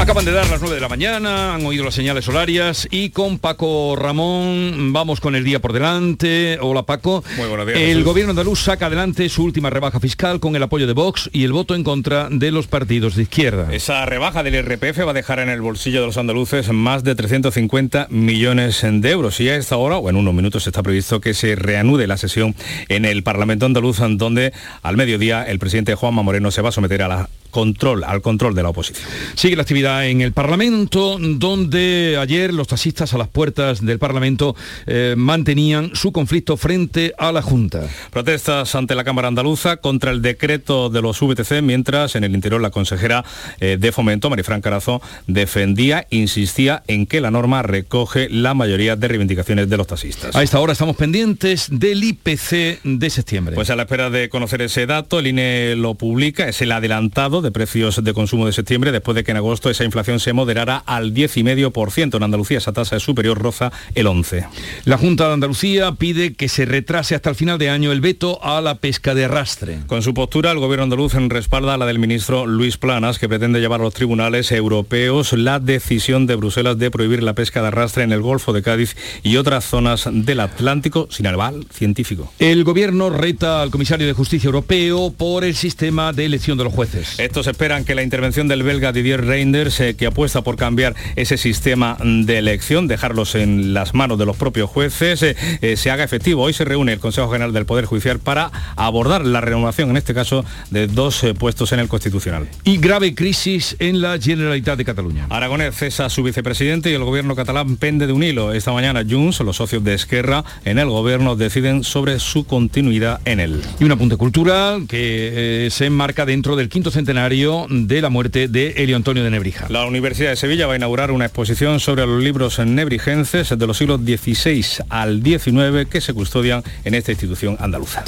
Acaban de dar las 9 de la mañana, han oído las señales horarias y con Paco Ramón vamos con el día por delante. Hola Paco. Muy buenos días. El Jesús. gobierno andaluz saca adelante su última rebaja fiscal con el apoyo de Vox y el voto en contra de los partidos de izquierda. Esa rebaja del IRPF va a dejar en el bolsillo de los andaluces más de 350 millones de euros. Y a esta hora, o en unos minutos, está previsto que se reanude la sesión en el Parlamento andaluz, donde al mediodía el presidente Juanma Moreno se va a someter a la control, al control de la oposición. Sigue la actividad en el Parlamento, donde ayer los taxistas a las puertas del Parlamento eh, mantenían su conflicto frente a la Junta. Protestas ante la Cámara Andaluza contra el decreto de los VTC, mientras en el interior la consejera eh, de Fomento, Marifran Carazo, defendía, insistía en que la norma recoge la mayoría de reivindicaciones de los taxistas. A esta hora estamos pendientes del IPC de septiembre. Pues a la espera de conocer ese dato, el INE lo publica, es el adelantado de precios de consumo de septiembre, después de que en agosto esa inflación se moderara al 10,5%. En Andalucía esa tasa es superior, roza el 11%. La Junta de Andalucía pide que se retrase hasta el final de año el veto a la pesca de arrastre. Con su postura, el gobierno andaluz respalda la del ministro Luis Planas, que pretende llevar a los tribunales europeos la decisión de Bruselas de prohibir la pesca de arrastre en el Golfo de Cádiz y otras zonas del Atlántico sin aval científico. El gobierno reta al comisario de justicia europeo por el sistema de elección de los jueces. Estos esperan que la intervención del belga Didier Reinders, eh, que apuesta por cambiar ese sistema de elección, dejarlos en las manos de los propios jueces, eh, eh, se haga efectivo. Hoy se reúne el Consejo General del Poder Judicial para abordar la renovación, en este caso, de dos puestos en el Constitucional. Y grave crisis en la Generalitat de Cataluña. Aragonés cesa a su vicepresidente y el gobierno catalán pende de un hilo. Esta mañana Junts, los socios de Esquerra, en el gobierno deciden sobre su continuidad en él. Y un apunte cultural que se enmarca dentro del quinto centenario de la muerte de Elio Antonio de Nebrija. La Universidad de Sevilla va a inaugurar una exposición sobre los libros nebrigenses de los siglos XVI al XIX que se custodian en esta institución andaluza.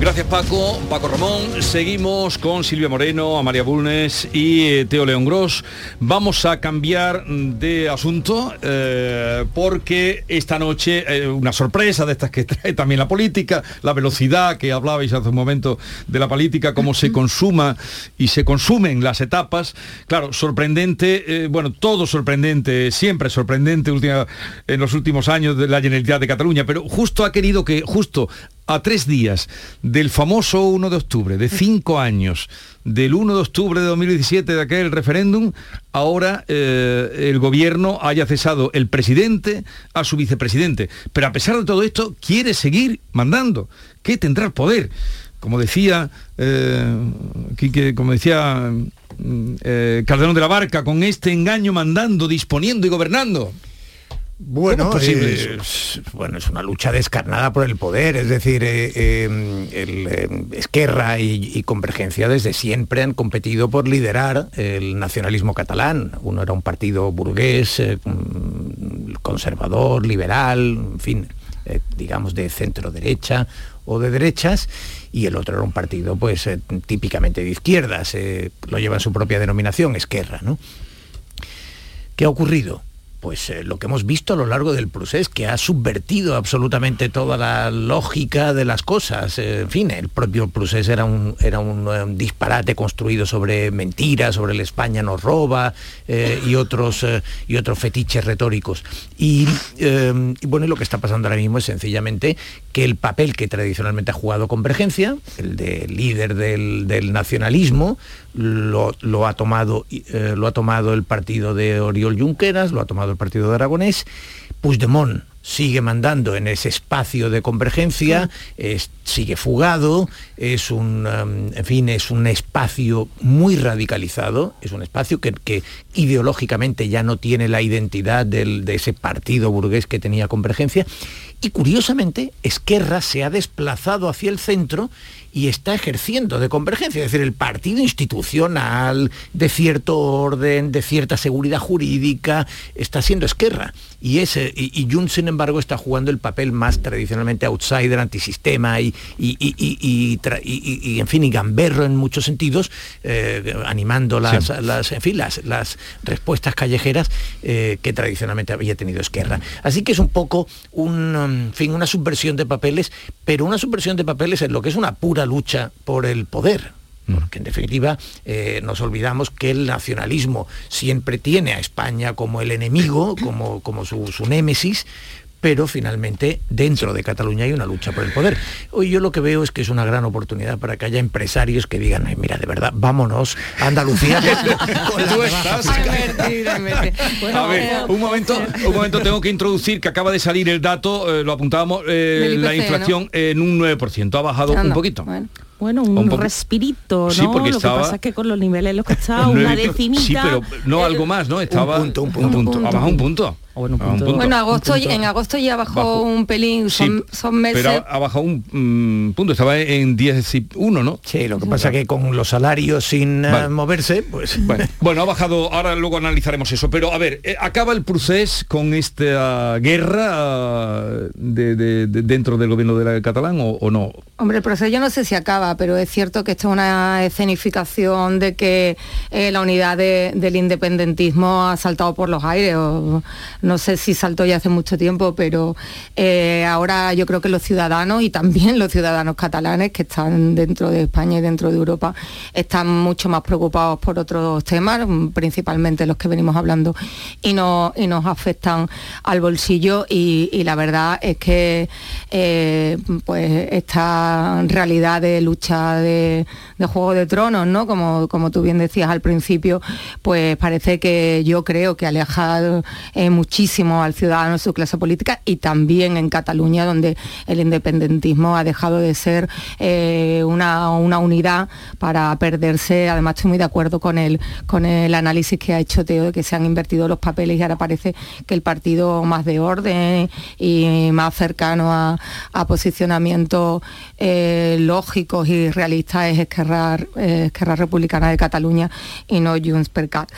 Gracias Paco, Paco Ramón. Seguimos con Silvia Moreno, Amalia Bulnes y eh, Teo León Gros. Vamos a cambiar de asunto eh, porque esta noche eh, una sorpresa de estas que trae también la política, la velocidad que hablabais hace un momento de la política, cómo se consuma y se consumen las etapas. Claro, sorprendente, eh, bueno, todo sorprendente, siempre sorprendente última- en los últimos años de la Generalitat de Cataluña, pero justo ha querido que, justo a tres días del famoso 1 de octubre, de cinco años, del 1 de octubre de 2017 de aquel referéndum, ahora eh, el gobierno haya cesado el presidente a su vicepresidente. Pero a pesar de todo esto, quiere seguir mandando, que tendrá el poder. Como decía, eh, Quique, como decía mm, eh, Calderón de la Barca, con este engaño mandando, disponiendo y gobernando. Bueno, ¿Cómo es posible eh, es, bueno, es una lucha descarnada por el poder, es decir, eh, eh, el, eh, Esquerra y, y Convergencia desde siempre han competido por liderar el nacionalismo catalán. Uno era un partido burgués, mm, conservador, liberal, en fin, digamos de centro derecha o de derechas, y el otro era un partido pues eh, típicamente de izquierdas, eh, lo lleva en su propia denominación, Esquerra, ¿no? ¿Qué ha ocurrido? Pues eh, lo que hemos visto a lo largo del procés, que ha subvertido absolutamente toda la lógica de las cosas. Eh, en fin, el propio procés era un, era un, eh, disparate construido sobre mentiras, sobre el España nos roba y, otros, y otros fetiches retóricos. Y, bueno, lo que está pasando ahora mismo es sencillamente que el papel que tradicionalmente ha jugado Convergencia, el de líder del nacionalismo, lo, lo ha tomado, eh, lo ha tomado el partido de Oriol Junqueras, lo ha tomado el partido de Aragonés. Puigdemont sigue mandando en ese espacio de convergencia, es- sigue fugado, es un, um, en fin, es un espacio muy radicalizado, es un espacio que, que ideológicamente ya no tiene la identidad del- de ese partido burgués que tenía convergencia. Y curiosamente, Esquerra se ha desplazado hacia el centro y está ejerciendo de convergencia, es decir, el partido institucional, de cierto orden, de cierta seguridad jurídica, está siendo Esquerra. Y, ese, y, y Junts, sin embargo, embargo, está jugando el papel más tradicionalmente outsider, antisistema y, y, y, en fin, y gamberro en muchos sentidos, eh, animando las, las, en fin, las, las respuestas callejeras eh, que tradicionalmente había tenido Esquerra. Así que es un poco un, fin, una subversión de papeles, pero una subversión de papeles en lo que es una pura lucha por el poder mm. porque en definitiva eh, nos olvidamos que el nacionalismo siempre tiene a España como el enemigo, como, como su, su némesis, pero finalmente dentro de Cataluña hay una lucha por el poder. Hoy yo lo que veo es que es una gran oportunidad para que haya empresarios que digan, mira, de verdad, vámonos a Andalucía. a ver, un momento, un momento tengo que introducir que acaba de salir el dato, eh, lo apuntábamos, eh, la inflación en un 9%, ha bajado un poquito. Bueno, un, respirito, ¿no? Sí, porque lo estaba... que pasa es que con los niveles los que estaba una decimita... Sí, pero no algo más, ¿no? Estaba... Un punto, un punto. Un punto. Ha bajado un punto. Bueno, agosto, en agosto ya bajó un pelín, son, meses. Pero ha bajado un mm, punto, estaba en 10 y 1, ¿no? Sí, lo que pasa es que con los salarios sin eh, moverse, pues... Bueno. ha bajado, ahora luego analizaremos eso, pero a ver, eh, acaba el proceso con esta guerra de, dentro del gobierno de la catalán o, no? Hombre, el proceso yo no sé si acaba, pero es cierto que esto es una escenificación de que eh, la unidad del independentismo ha saltado por los aires. O, no sé si saltó ya hace mucho tiempo, pero eh, ahora yo creo que los ciudadanos y también los ciudadanos catalanes que están dentro de España y dentro de Europa están mucho más preocupados por otros temas, principalmente los que venimos hablando, y, y nos afectan al bolsillo y, la verdad es que eh, pues esta realidad de lucha de, Juego de Tronos, ¿no? Como, como tú bien decías al principio, pues parece que yo creo que aleja eh, muchísimo al ciudadano de su clase política y también en Cataluña, donde el independentismo ha dejado de ser eh, una, unidad para perderse. Además, estoy muy de acuerdo con el, con el análisis que ha hecho Teo de que se han invertido los papeles y ahora parece que el partido más de orden y más cercano a, posicionamientos eh, lógicos y realistas es Esquerra, eh, Republicana de Cataluña y no Junts per Cat.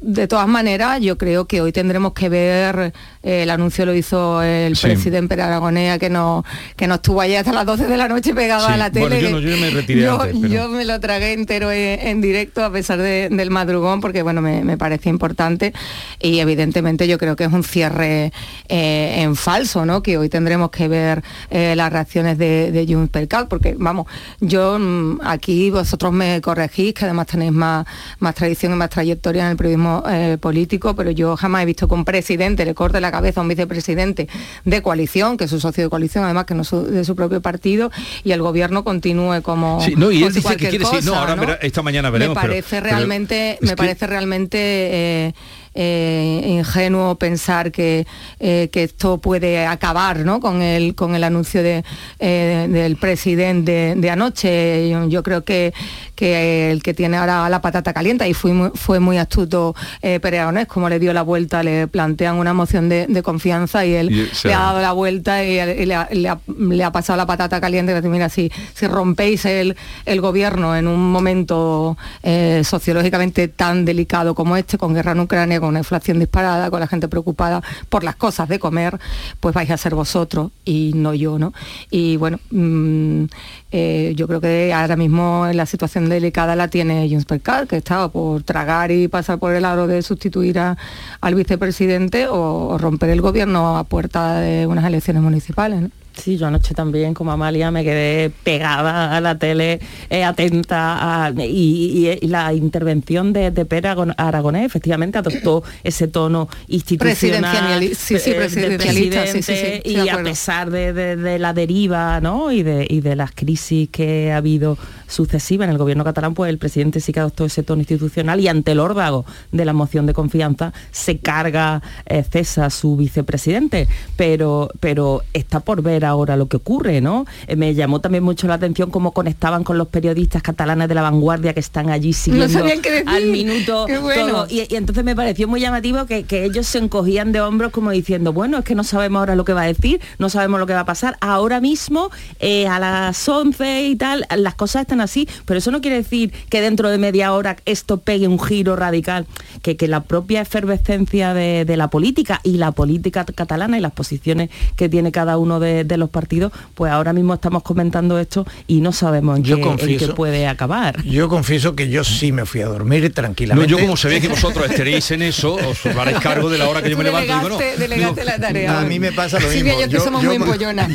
De todas maneras, yo creo que hoy tendremos que ver el anuncio lo hizo el presidente Aragonea que no que no estuvo allí hasta las 12 de la noche pegado a la tele. yo, me retiré yo, me lo tragué entero en, directo a pesar del madrugón porque bueno me, parece importante y evidentemente yo creo que es un cierre eh, en falso, ¿no? Que hoy tendremos que ver eh, las reacciones de, de per porque vamos, yo mm, aquí vosotros me corregís que además tenéis más, más tradición y más trayectoria en el periodismo político, pero yo jamás he visto que un presidente le corte la cabeza un vicepresidente de coalición, que es su socio de coalición, además que no es de su propio partido, y el gobierno continúe como. Sí, no, y él dice que quiere no, ahora esta mañana veremos. Me parece realmente, me parece realmente eh, eh, ingenuo pensar que, eh, que, esto puede acabar ¿no? con, el, con el anuncio de, eh, del presidente de, anoche. Yo, creo que, que, el que tiene ahora la patata caliente y fue muy, fue muy astuto eh, como le dio la vuelta, le plantean una moción de, confianza y él le ha dado la vuelta y, le, ha, pasado la patata caliente. Que mira, si, si rompéis el, el gobierno en un momento sociológicamente tan delicado como este, con guerra en Ucrania, con una inflación disparada, con la gente preocupada por las cosas de comer, pues vais a ser vosotros y no yo, ¿no? Y bueno, mm, eh, yo creo que ahora mismo la situación delicada la tiene Junts per que estaba por tragar y pasar por el aro de sustituir al vicepresidente o romper el gobierno a puerta de unas elecciones municipales. Sí, yo anoche también, como Amalia, me quedé pegada a la tele, eh, atenta a, y, la intervención de, de Pere Aragonés efectivamente adoptó ese tono institucional sí, sí, presidente y a pesar de, la deriva ¿no? y, de, y de las crisis que ha habido sucesivas en el gobierno catalán, pues el presidente sí que adoptó ese tono institucional y ante el órdago de la moción de confianza se carga, eh, cesa su vicepresidente, pero, pero está por ver ahora lo que ocurre, ¿no? Eh, me llamó también mucho la atención cómo conectaban con los periodistas catalanes de la vanguardia que están allí siguiendo al minuto todo. Y, entonces me pareció muy llamativo que, ellos se encogían de hombros como diciendo, bueno, es que no sabemos ahora lo que va a decir, no sabemos lo que va a pasar. Ahora mismo, eh, a las 11 y tal, las cosas están así, pero eso no quiere decir que dentro de media hora esto pegue un giro radical, que, que la propia efervescencia de, la política y la política catalana y las posiciones que tiene cada uno de, los partidos, pues ahora mismo estamos comentando esto y no sabemos en, qué, puede acabar. Yo confieso que yo sí me fui a dormir tranquilamente. No, yo como ve que vosotros estaréis en eso, os haréis cargo de la hora que yo me levanto. Delegaste, la tarea. A mí me pasa lo mismo. yo, somos muy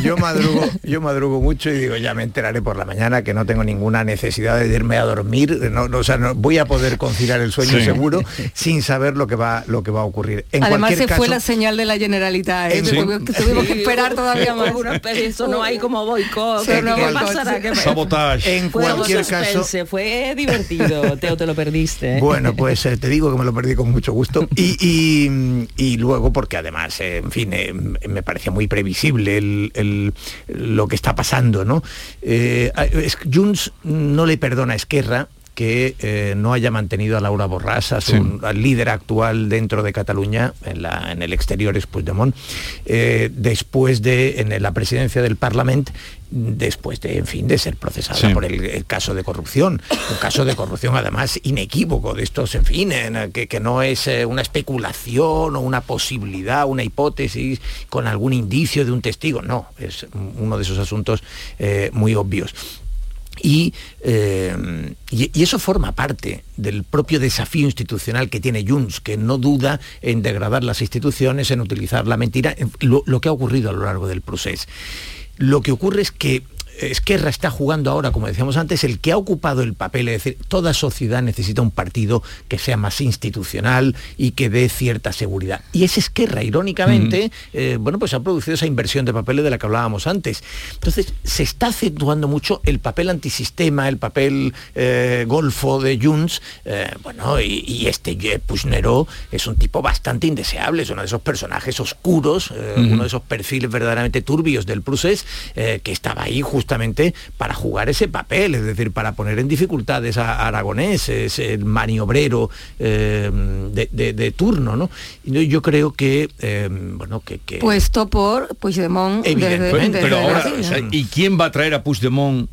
yo, madrugo, yo madrugo mucho y digo, ya me enteraré por la mañana que no tengo ninguna necesidad de irme a dormir. No, o sea, no, voy a poder conciliar el sueño seguro sin saber lo que va, lo que va a ocurrir. En Además se fue la señal de la Generalitat. ¿eh? Tuvimos que esperar todavía más. Eso no hay como boicot. ¿Qué pasará? Sabotaje. En cualquier caso. Fue divertido, Teo, te lo perdiste. Bueno, pues eh, te digo que me lo perdí con mucho gusto. Y, y, luego, porque además, eh, en fin, me parecía muy previsible el, lo que está pasando, ¿no? Junts no le perdona a Esquerra que eh, no haya mantenido a Laura Borràs, su líder actual dentro de Cataluña, en, el exterior es Puigdemont, eh, después de, en la presidencia del Parlamento, después de, en fin, de ser procesada por el, caso de corrupción. Un caso de corrupción además inequívoco, de estos, en fin, que, que, no es eh, una especulación o una posibilidad, una hipótesis con algún indicio de un testigo. No, es uno de esos asuntos muy obvios. Eh, y, y, eso forma parte del propio desafío institucional que tiene Junts, que no duda en degradar las instituciones, en utilizar la mentira, lo, lo que ha ocurrido a lo largo del proceso. Lo que ocurre es que Esquerra está jugando ahora, como decíamos antes, el que ha ocupado el papel, es decir, toda sociedad necesita un partido que sea más institucional y que dé cierta seguridad. Y es Esquerra, irónicamente, eh, bueno, pues ha producido esa inversión de papeles de la que hablábamos antes. Entonces, se está acentuando mucho el papel antisistema, el papel eh, golfo de Junts, eh, bueno, y, este Pusnero es un tipo bastante indeseable, es uno de esos personajes oscuros, uno de esos perfiles verdaderamente turbios del Prusés, que estaba ahí justo justamente para jugar ese papel, es decir, para poner en dificultades a Aragonés, es el maniobrero eh, de, turno, ¿no? Y yo creo que, eh, bueno, que, Puesto por Puigdemont. Evidentemente. pero ahora, ¿y quién va a traer a Puigdemont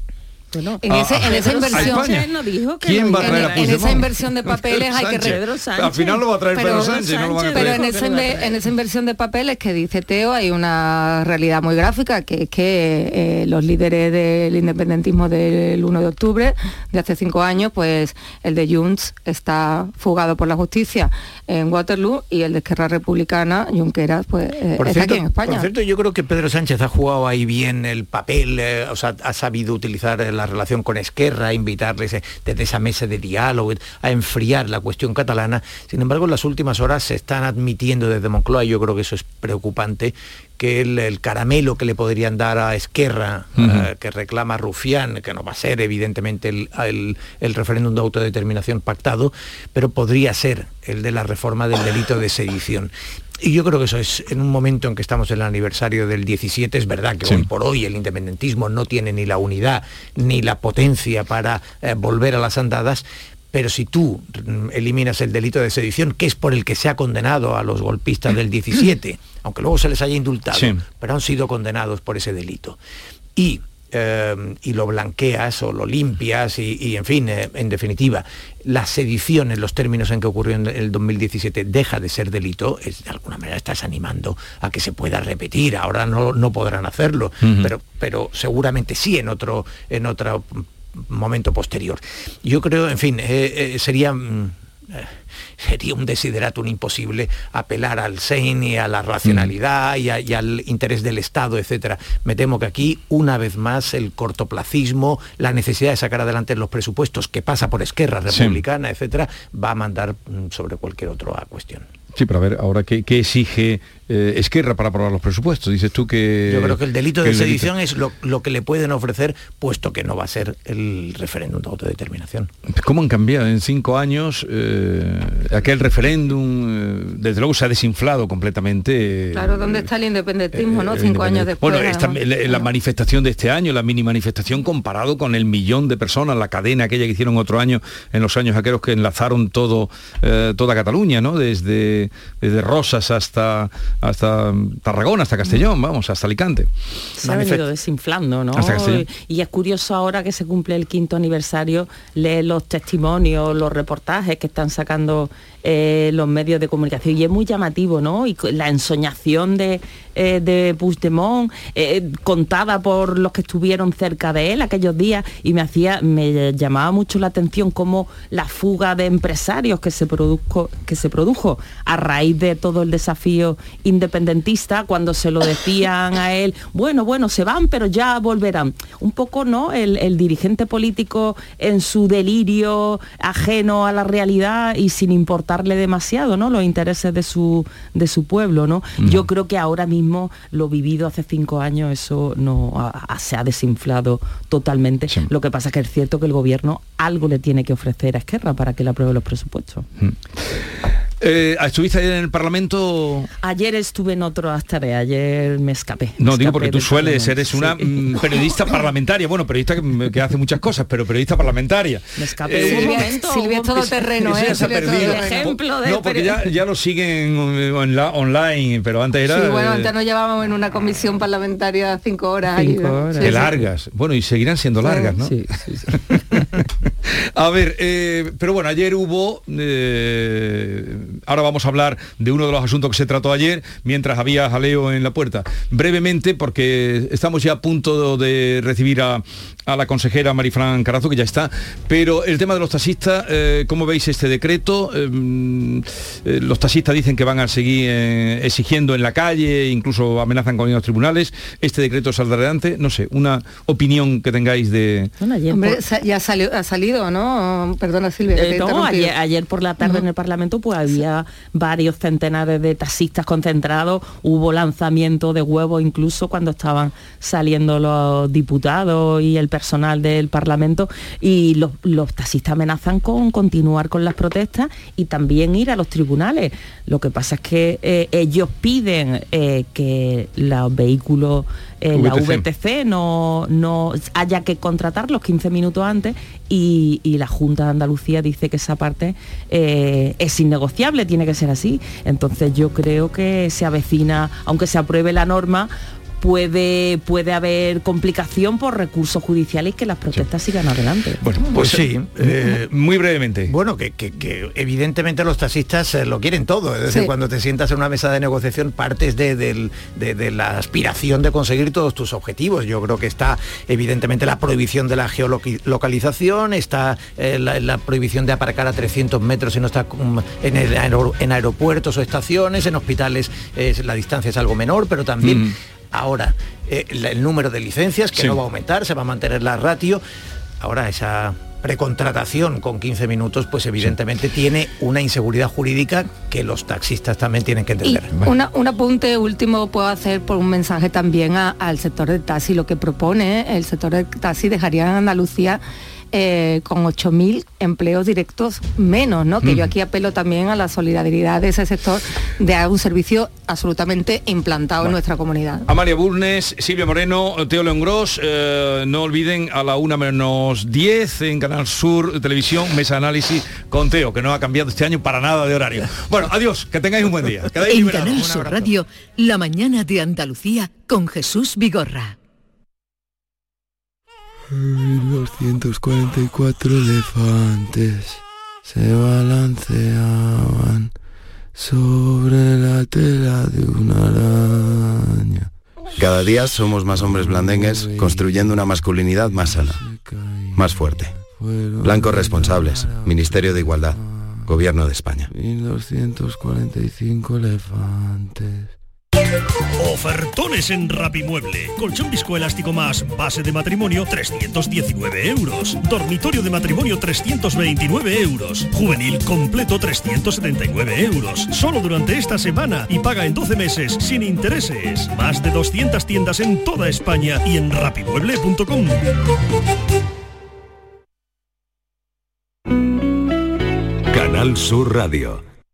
en, esa inversión ¿Quién va a traer a En esa inversión de papeles hay que Al final lo va a traer Pedro Sánchez, no lo van a traer. Pero en, esa inversión de papeles que dice Teo hay una realidad muy gráfica que es que eh, los líderes del independentismo del 1 de octubre de hace cinco años, pues el de Junts está fugado por la justicia en Waterloo y el de Esquerra Republicana, Junqueras, pues eh, está aquí en España. Por cierto, yo creo que Pedro Sánchez ha jugado ahí bien el papel, eh, o sea, ha sabido utilizar el la relación con Esquerra, invitarles eh, desde esa mesa de diálogo a enfriar la cuestión catalana. Sin embargo, en las últimas horas se están admitiendo desde Moncloa, y yo creo que eso es preocupante, que el, caramelo que le podrían dar a Esquerra, eh, que reclama Rufián, que no va a ser evidentemente el, el, referéndum de autodeterminación pactado, pero podría ser el de la reforma del delito de sedición. Y yo creo que eso es, en un momento en que estamos en el aniversario del 17, es verdad que hoy por hoy el independentismo no tiene ni la unidad ni la potencia para eh, volver a las andadas, pero si tú mm, eliminas el delito de sedición, que es por el que se ha condenado a los golpistas del 17, aunque luego se les haya indultado, pero han sido condenados por ese delito. Y eh, y lo blanqueas o lo limpias y, en fin, eh, en definitiva, la sedición en los términos en que ocurrió en el 2017 deja de ser delito, es, de alguna manera estás animando a que se pueda repetir. Ahora no, no podrán hacerlo, pero, pero seguramente sí en otro, en otro momento posterior. Yo creo, en fin, eh, sería... Mm, sería un desideratum imposible apelar al SEIN y a la racionalidad y, al interés del Estado, etcétera. Me temo que aquí, una vez más, el cortoplacismo, la necesidad de sacar adelante los presupuestos que pasa por Esquerra Republicana, etcétera, va a mandar mm, sobre cualquier otra cuestión. Sí, pero a ver, ahora, ¿qué, exige eh, Esquerra para aprobar los presupuestos. Dices tú que... Yo creo que el delito de sedición es lo, que le pueden ofrecer, puesto que no va a ser el referéndum de autodeterminación. ¿Cómo han cambiado en cinco años eh, aquel referéndum? Eh, desde luego se ha desinflado completamente. Claro, ¿dónde está el independentismo, no? Cinco años después. Bueno, esta, la, manifestación de este año, la mini manifestación comparado con el millón de personas, la cadena aquella que hicieron otro año en los años aquellos que enlazaron todo, toda Cataluña, ¿no? Desde, desde Rosas hasta hasta Tarragona, hasta Castellón, vamos, hasta Alicante. Se ha venido desinflando, ¿no? Y es curioso ahora que se cumple el quinto aniversario, lee los testimonios, los reportajes que están sacando eh, los medios de comunicación y es muy llamativo, ¿no? Y la ensoñación de, eh, de Puigdemont eh, contada por los que estuvieron cerca de él aquellos días y me hacía, me llamaba mucho la atención cómo la fuga de empresarios que se produjo, que se produjo a raíz de todo el desafío independentista, cuando se lo decían a él, bueno, bueno, se van, pero ya volverán. Un poco, ¿no? El dirigente político en su delirio ajeno a la realidad y sin importar demasiado, ¿no? Los intereses de su, de su pueblo, ¿no? Yo creo que ahora mismo lo vivido hace cinco años, eso no se ha desinflado totalmente. Lo que pasa es que es cierto que el gobierno algo le tiene que ofrecer a Esquerra para que le apruebe los presupuestos. Eh, ¿Estuviste ayer en el Parlamento? Ayer estuve en otro tarea, ayer me escapé. No, digo porque tú sueles, eres una mm, periodista parlamentaria, bueno, periodista que, hace muchas cosas, pero periodista parlamentaria. Me escapé un momento. Silvia es todo terreno, ¿eh? ejemplo de no, porque ya, ya, lo siguen online, pero antes era... Sí, bueno, antes nos llevábamos en una comisión parlamentaria cinco horas. Cinco horas. de largas. Bueno, y seguirán siendo largas, ¿no? Sí, sí, A ver, eh, pero bueno, ayer hubo... Eh, ahora vamos a hablar de uno de los asuntos que se trató ayer, mientras había jaleo en la puerta. Brevemente, porque estamos ya a punto de recibir a, la consejera Marifran Carazo, que ya está, pero el tema de los taxistas, eh, ¿cómo veis este decreto? los taxistas dicen que van a seguir exigiendo en la calle, incluso amenazan con los tribunales. ¿Este decreto saldrá adelante? No sé, una opinión que tengáis de... Hombre, ya ha salido ¿no? Perdona Silvia. Eh, ayer, por la tarde en el Parlamento pues había varios centenares de taxistas concentrados, hubo lanzamiento de huevos incluso cuando estaban saliendo los diputados y el personal del Parlamento y los, taxistas amenazan con continuar con las protestas y también ir a los tribunales. Lo que pasa es que eh, ellos piden eh, que los vehículos la VTC no, no haya que contratarlos 15 minutos antes y, la Junta de Andalucía dice que esa parte eh, es innegociable, tiene que ser así. Entonces yo creo que se avecina, aunque se apruebe la norma, puede, puede haber complicación por recursos judiciales y que las protestas sigan adelante. Bueno, pues, sí, eh, muy brevemente. Bueno, que, evidentemente los taxistas eh, lo quieren todo, es decir, cuando te sientas en una mesa de negociación partes de, la aspiración de conseguir todos tus objetivos. Yo creo que está evidentemente la prohibición de la geolocalización, está eh, la, prohibición de aparcar a 300 metros si no está mm, en, en aeropuertos o estaciones, en hospitales la distancia es algo menor, pero también... Mm. Ahora, eh, el número de licencias, que no va a aumentar, se va a mantener la ratio. Ahora, esa precontratación con 15 minutos, pues evidentemente tiene una inseguridad jurídica que los taxistas también tienen que entender. un apunte último puedo hacer por un mensaje también al sector del taxi. Lo que propone el sector del taxi dejaría en Andalucía eh, con 8.000 empleos directos menos, ¿no? Que yo aquí apelo también a la solidaridad de ese sector de un servicio absolutamente implantado en nuestra comunidad. Amalia Burnes, Silvia Moreno, Teo León Gross, eh, no olviden a la una menos 10 en Canal Sur Televisión, Mesa Análisis con Teo, que no ha cambiado este año para nada de horario. Bueno, adiós, que tengáis un buen día. En Canal Sur Radio, La Mañana de Andalucía con Jesús Vigorra. 244 elefantes se balanceaban sobre la tela de una araña. Cada día somos más hombres blandengues construyendo una masculinidad más sana, más fuerte. Blancos responsables, Ministerio de Igualdad, Gobierno de España. 1245 elefantes. Ofertones en Rapimueble. Colchón viscoelástico más base de matrimonio 319 euros. Dormitorio de matrimonio 329 euros. Juvenil completo 379 euros. Solo durante esta semana y paga en 12 meses sin intereses. Más de 200 tiendas en toda España y en rapimueble.com. Canal Sur Radio.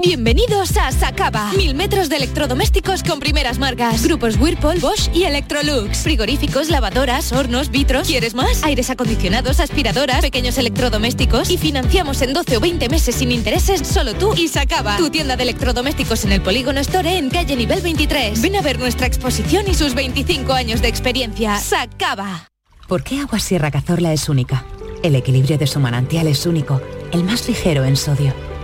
Bienvenidos a Sacaba. Mil metros de electrodomésticos con primeras marcas. Grupos Whirlpool, Bosch y Electrolux. Frigoríficos, lavadoras, hornos, vitros. ¿Quieres más? Aires acondicionados, aspiradoras, pequeños electrodomésticos. Y financiamos en 12 o 20 meses sin intereses solo tú y Sacaba. Tu tienda de electrodomésticos en el Polígono Store en calle nivel 23. Ven a ver nuestra exposición y sus 25 años de experiencia. Sacaba. ¿Por qué Agua Sierra Cazorla es única? El equilibrio de su manantial es único, el más ligero en sodio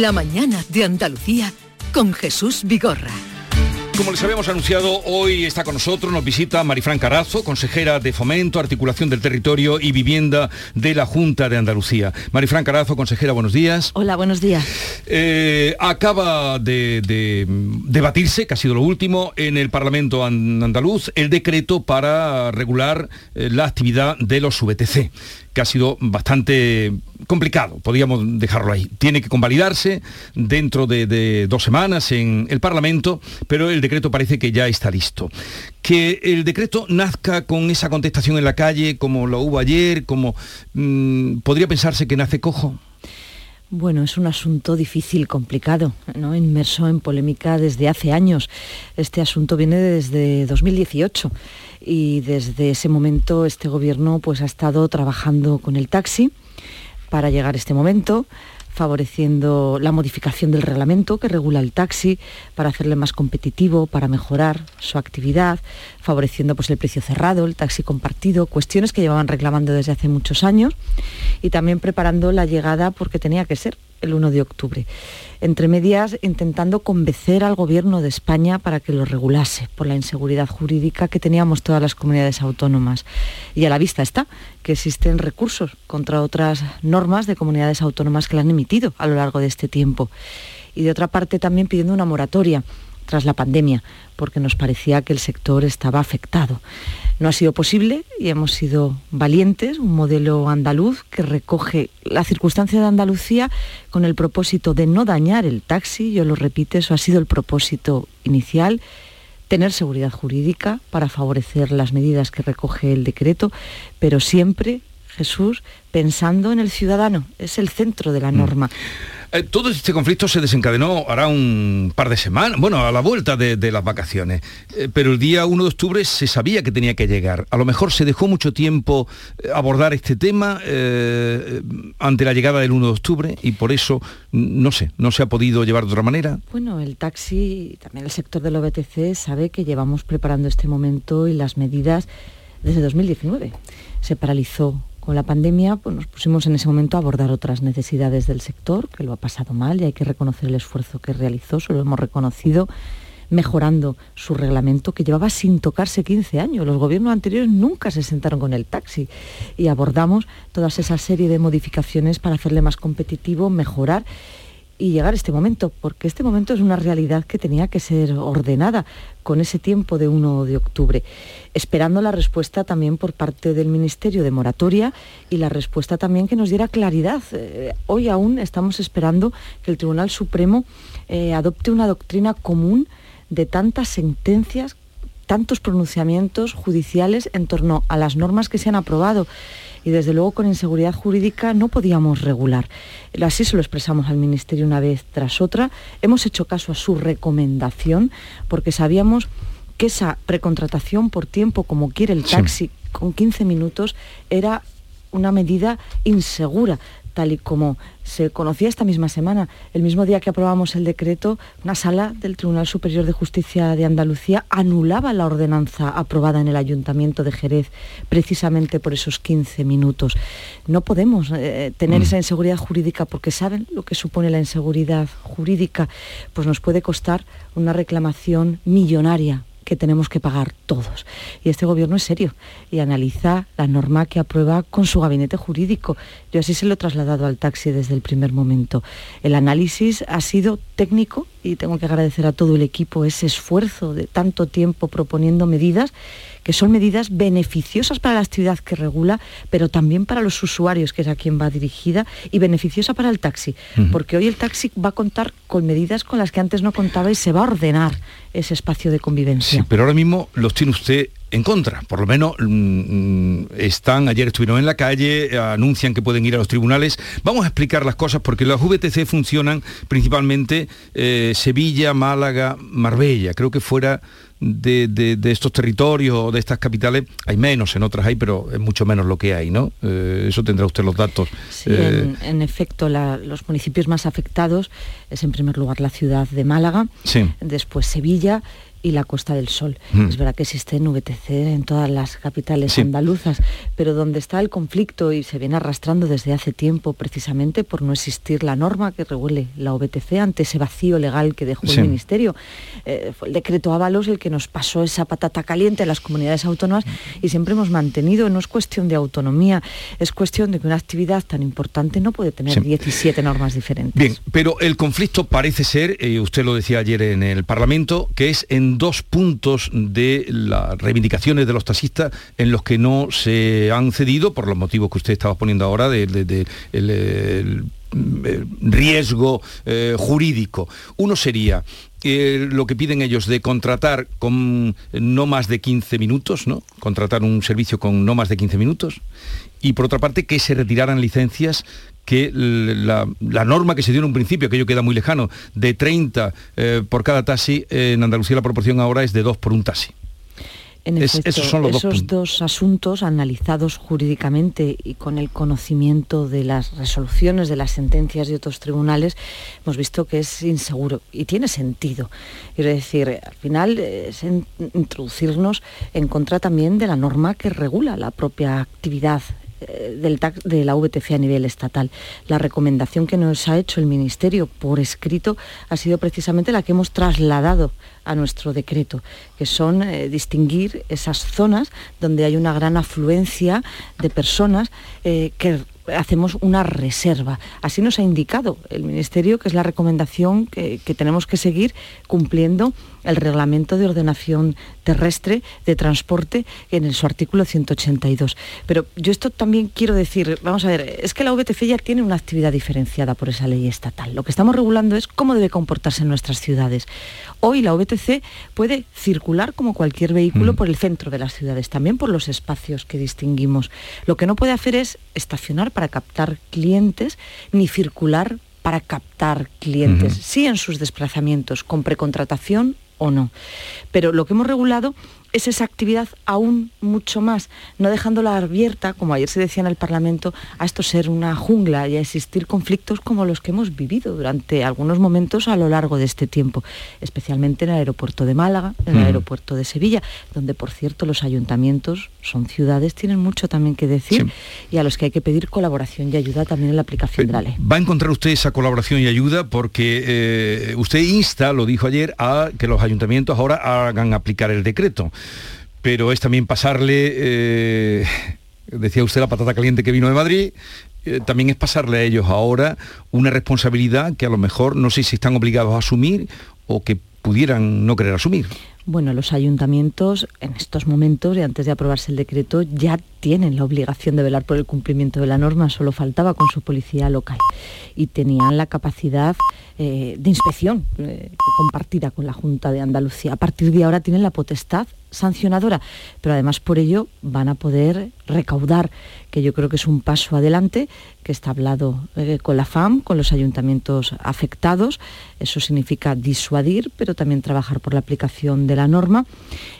La mañana de Andalucía con Jesús Vigorra. Como les habíamos anunciado, hoy está con nosotros, nos visita Marifran Carazo, consejera de Fomento, Articulación del Territorio y Vivienda de la Junta de Andalucía. Marifran Carazo, consejera, buenos días. Hola, buenos días. Eh, acaba de, debatirse, que ha sido lo último, en el Parlamento andaluz, el decreto para regular eh, la actividad de los VTC que ha sido bastante complicado, podríamos dejarlo ahí. Tiene que convalidarse dentro de, dos semanas en el Parlamento, pero el decreto parece que ya está listo. Que el decreto nazca con esa contestación en la calle, como lo hubo ayer, como mm, podría pensarse que nace cojo. Bueno, es un asunto difícil, complicado, ¿no? inmerso en polémica desde hace años. Este asunto viene desde 2018 y desde ese momento este gobierno pues ha estado trabajando con el taxi para llegar a este momento favoreciendo la modificación del reglamento que regula el taxi para hacerle más competitivo, para mejorar su actividad, favoreciendo pues, el precio cerrado, el taxi compartido, cuestiones que llevaban reclamando desde hace muchos años y también preparando la llegada porque tenía que ser el 1 de octubre entre medias intentando convencer al gobierno de España para que lo regulase por la inseguridad jurídica que teníamos todas las comunidades autónomas. Y a la vista está que existen recursos contra otras normas de comunidades autónomas que la han emitido a lo largo de este tiempo. Y de otra parte también pidiendo una moratoria tras la pandemia, porque nos parecía que el sector estaba afectado. No ha sido posible y hemos sido valientes, un modelo andaluz que recoge la circunstancia de Andalucía con el propósito de no dañar el taxi, yo lo repito, eso ha sido el propósito inicial, tener seguridad jurídica para favorecer las medidas que recoge el decreto, pero siempre, Jesús, pensando en el ciudadano, es el centro de la mm. Eh, todo este conflicto se desencadenó hará un par de semanas, bueno, a la vuelta de, las vacaciones, eh, pero el día 1 de octubre se sabía que tenía que llegar. A lo mejor se dejó mucho tiempo eh, abordar este tema ante la llegada del 1 de octubre y por eso, no sé, no se ha podido llevar de otra manera. Bueno, el taxi también el sector del OBTC sabe que llevamos preparando este momento y las medidas desde 2019. Se paralizó con la pandemia pues nos pusimos en ese momento a abordar otras necesidades del sector, que lo ha pasado mal y hay que reconocer el esfuerzo que realizó, se lo hemos reconocido mejorando su reglamento que llevaba sin tocarse 15 años. Los gobiernos anteriores nunca se sentaron con el taxi y abordamos toda esa serie de modificaciones para hacerle más competitivo, mejorar y llegar este momento, porque este momento es una realidad que tenía que ser ordenada con ese tiempo de 1 de octubre, esperando la respuesta también por parte del Ministerio de Moratoria y la respuesta también que nos diera claridad. Eh, hoy aún estamos esperando que el Tribunal Supremo eh, adopte una doctrina común de tantas sentencias, tantos pronunciamientos judiciales en torno a las normas que se han aprobado y desde luego con inseguridad jurídica no podíamos regular. Así se lo expresamos al Ministerio una vez tras otra. Hemos hecho caso a su recomendación porque sabíamos que esa precontratación por tiempo, como quiere el taxi, con 15 minutos, era una medida insegura tal y como se conocía esta misma semana. El mismo día que aprobamos el decreto, una sala del Tribunal Superior de Justicia de Andalucía anulaba la ordenanza aprobada en el Ayuntamiento de Jerez precisamente por esos 15 minutos. No podemos eh, tener mm. esa inseguridad jurídica porque saben lo que supone la inseguridad jurídica, pues nos puede costar una reclamación millonaria que tenemos que pagar todos. Y este gobierno es serio y analiza la norma que aprueba con su gabinete jurídico. Yo así se lo he trasladado al taxi desde el primer momento. El análisis ha sido técnico y tengo que agradecer a todo el equipo ese esfuerzo de tanto tiempo proponiendo medidas que son medidas beneficiosas para la actividad que regula, pero también para los usuarios, que es a quien va dirigida, y beneficiosa para el taxi, porque hoy el taxi va a contar con medidas con las que antes no contaba y se va a ordenar ese espacio de convivencia. Sí, pero ahora mismo los tiene usted en contra. Por lo menos mm, mm, están, ayer estuvieron en la calle, anuncian que pueden ir a los tribunales. Vamos a explicar las cosas porque las VTC funcionan principalmente eh, Sevilla, Málaga, Marbella. Creo que fuera de, estos territorios o de estas capitales, hay menos, en otras hay, pero es mucho menos lo que hay, ¿no? Eh, eso tendrá usted los datos. Sí, en, eh, efecto, los municipios más afectados es en primer lugar la ciudad de Málaga, después Sevilla y la Costa del Sol. Mm. Es verdad que existe en VTC en todas las capitales andaluzas, pero donde está el conflicto y se viene arrastrando desde hace tiempo precisamente por no existir la norma que regule la VTC ante ese vacío legal que dejó el Ministerio. Eh, fue el decreto Ábalos el que nos pasó esa patata caliente a las comunidades autónomas y siempre hemos mantenido, no es cuestión de autonomía, es cuestión de que una actividad tan importante no puede tener 17 normas diferentes. Bien, pero el conflicto parece ser, y usted lo decía ayer en el Parlamento, que es en dos puntos de las reivindicaciones de los taxistas en los que no se han cedido por los motivos que usted estaba poniendo ahora de, el, riesgo eh, jurídico. Uno sería eh, lo que piden ellos de contratar con no más de 15 minutos, ¿no? Contratar un servicio con no más de 15 minutos. Y por otra parte, que se retiraran licencias que la, norma que se dio en un principio, que aquello queda muy lejano, de 30 eh, por cada taxi, en Andalucía la proporción ahora es de 2 por un taxi. En efecto, esos, son los esos dos, asuntos analizados jurídicamente y con el conocimiento de las resoluciones de las sentencias de otros tribunales, hemos visto que es inseguro y tiene sentido. Es decir, al final es introducirnos en contra también de la norma que regula la propia actividad eh, del de la VTC a nivel estatal. La recomendación que nos ha hecho el Ministerio por escrito ha sido precisamente la que hemos trasladado a nuestro decreto, que son eh, distinguir esas zonas donde hay una gran afluencia de personas eh, que hacemos una reserva. Así nos ha indicado el Ministerio que es la recomendación que, tenemos que seguir cumpliendo el reglamento de ordenación terrestre de transporte en su artículo 182. Pero yo esto también quiero decir, vamos a ver, es que la VTC ya tiene una actividad diferenciada por esa ley estatal. Lo que estamos regulando es cómo debe comportarse en nuestras ciudades. Hoy la VTC puede circular como cualquier vehículo mm. por el centro de las ciudades, también por los espacios que distinguimos. Lo que no puede hacer es estacionar para captar clientes ni circular para captar clientes, sí en sus desplazamientos, con precontratación o no. Pero lo que hemos regulado es esa actividad aún mucho más, no dejándola abierta, como ayer se decía en el Parlamento, a esto ser una jungla y a existir conflictos como los que hemos vivido durante algunos momentos a lo largo de este tiempo, especialmente en el aeropuerto de Málaga, en el aeropuerto de Sevilla, donde por cierto los ayuntamientos son ciudades, tienen mucho también que decir y a los que hay que pedir colaboración y ayuda también en la aplicación de la ley. Va a encontrar usted esa colaboración y ayuda porque eh, usted insta, lo dijo ayer, a que los ayuntamientos ahora hagan aplicar el decreto pero es también pasarle, eh, decía usted, la patata caliente que vino de Madrid, eh, también es pasarle a ellos ahora una responsabilidad que a lo mejor no sé si están obligados a asumir o que pudieran no querer asumir. Bueno, los ayuntamientos en estos momentos y antes de aprobarse el decreto ya tienen la obligación de velar por el cumplimiento de la norma, solo faltaba con su policía local y tenían la capacidad eh, de inspección compartida con la Junta de Andalucía. A partir de ahora tienen la potestad sancionadora, pero además por ello van a poder recaudar, que yo creo que es un paso adelante, que está hablado eh, con la FAM, con los ayuntamientos afectados. Eso significa disuadir, pero también trabajar por la aplicación de la norma.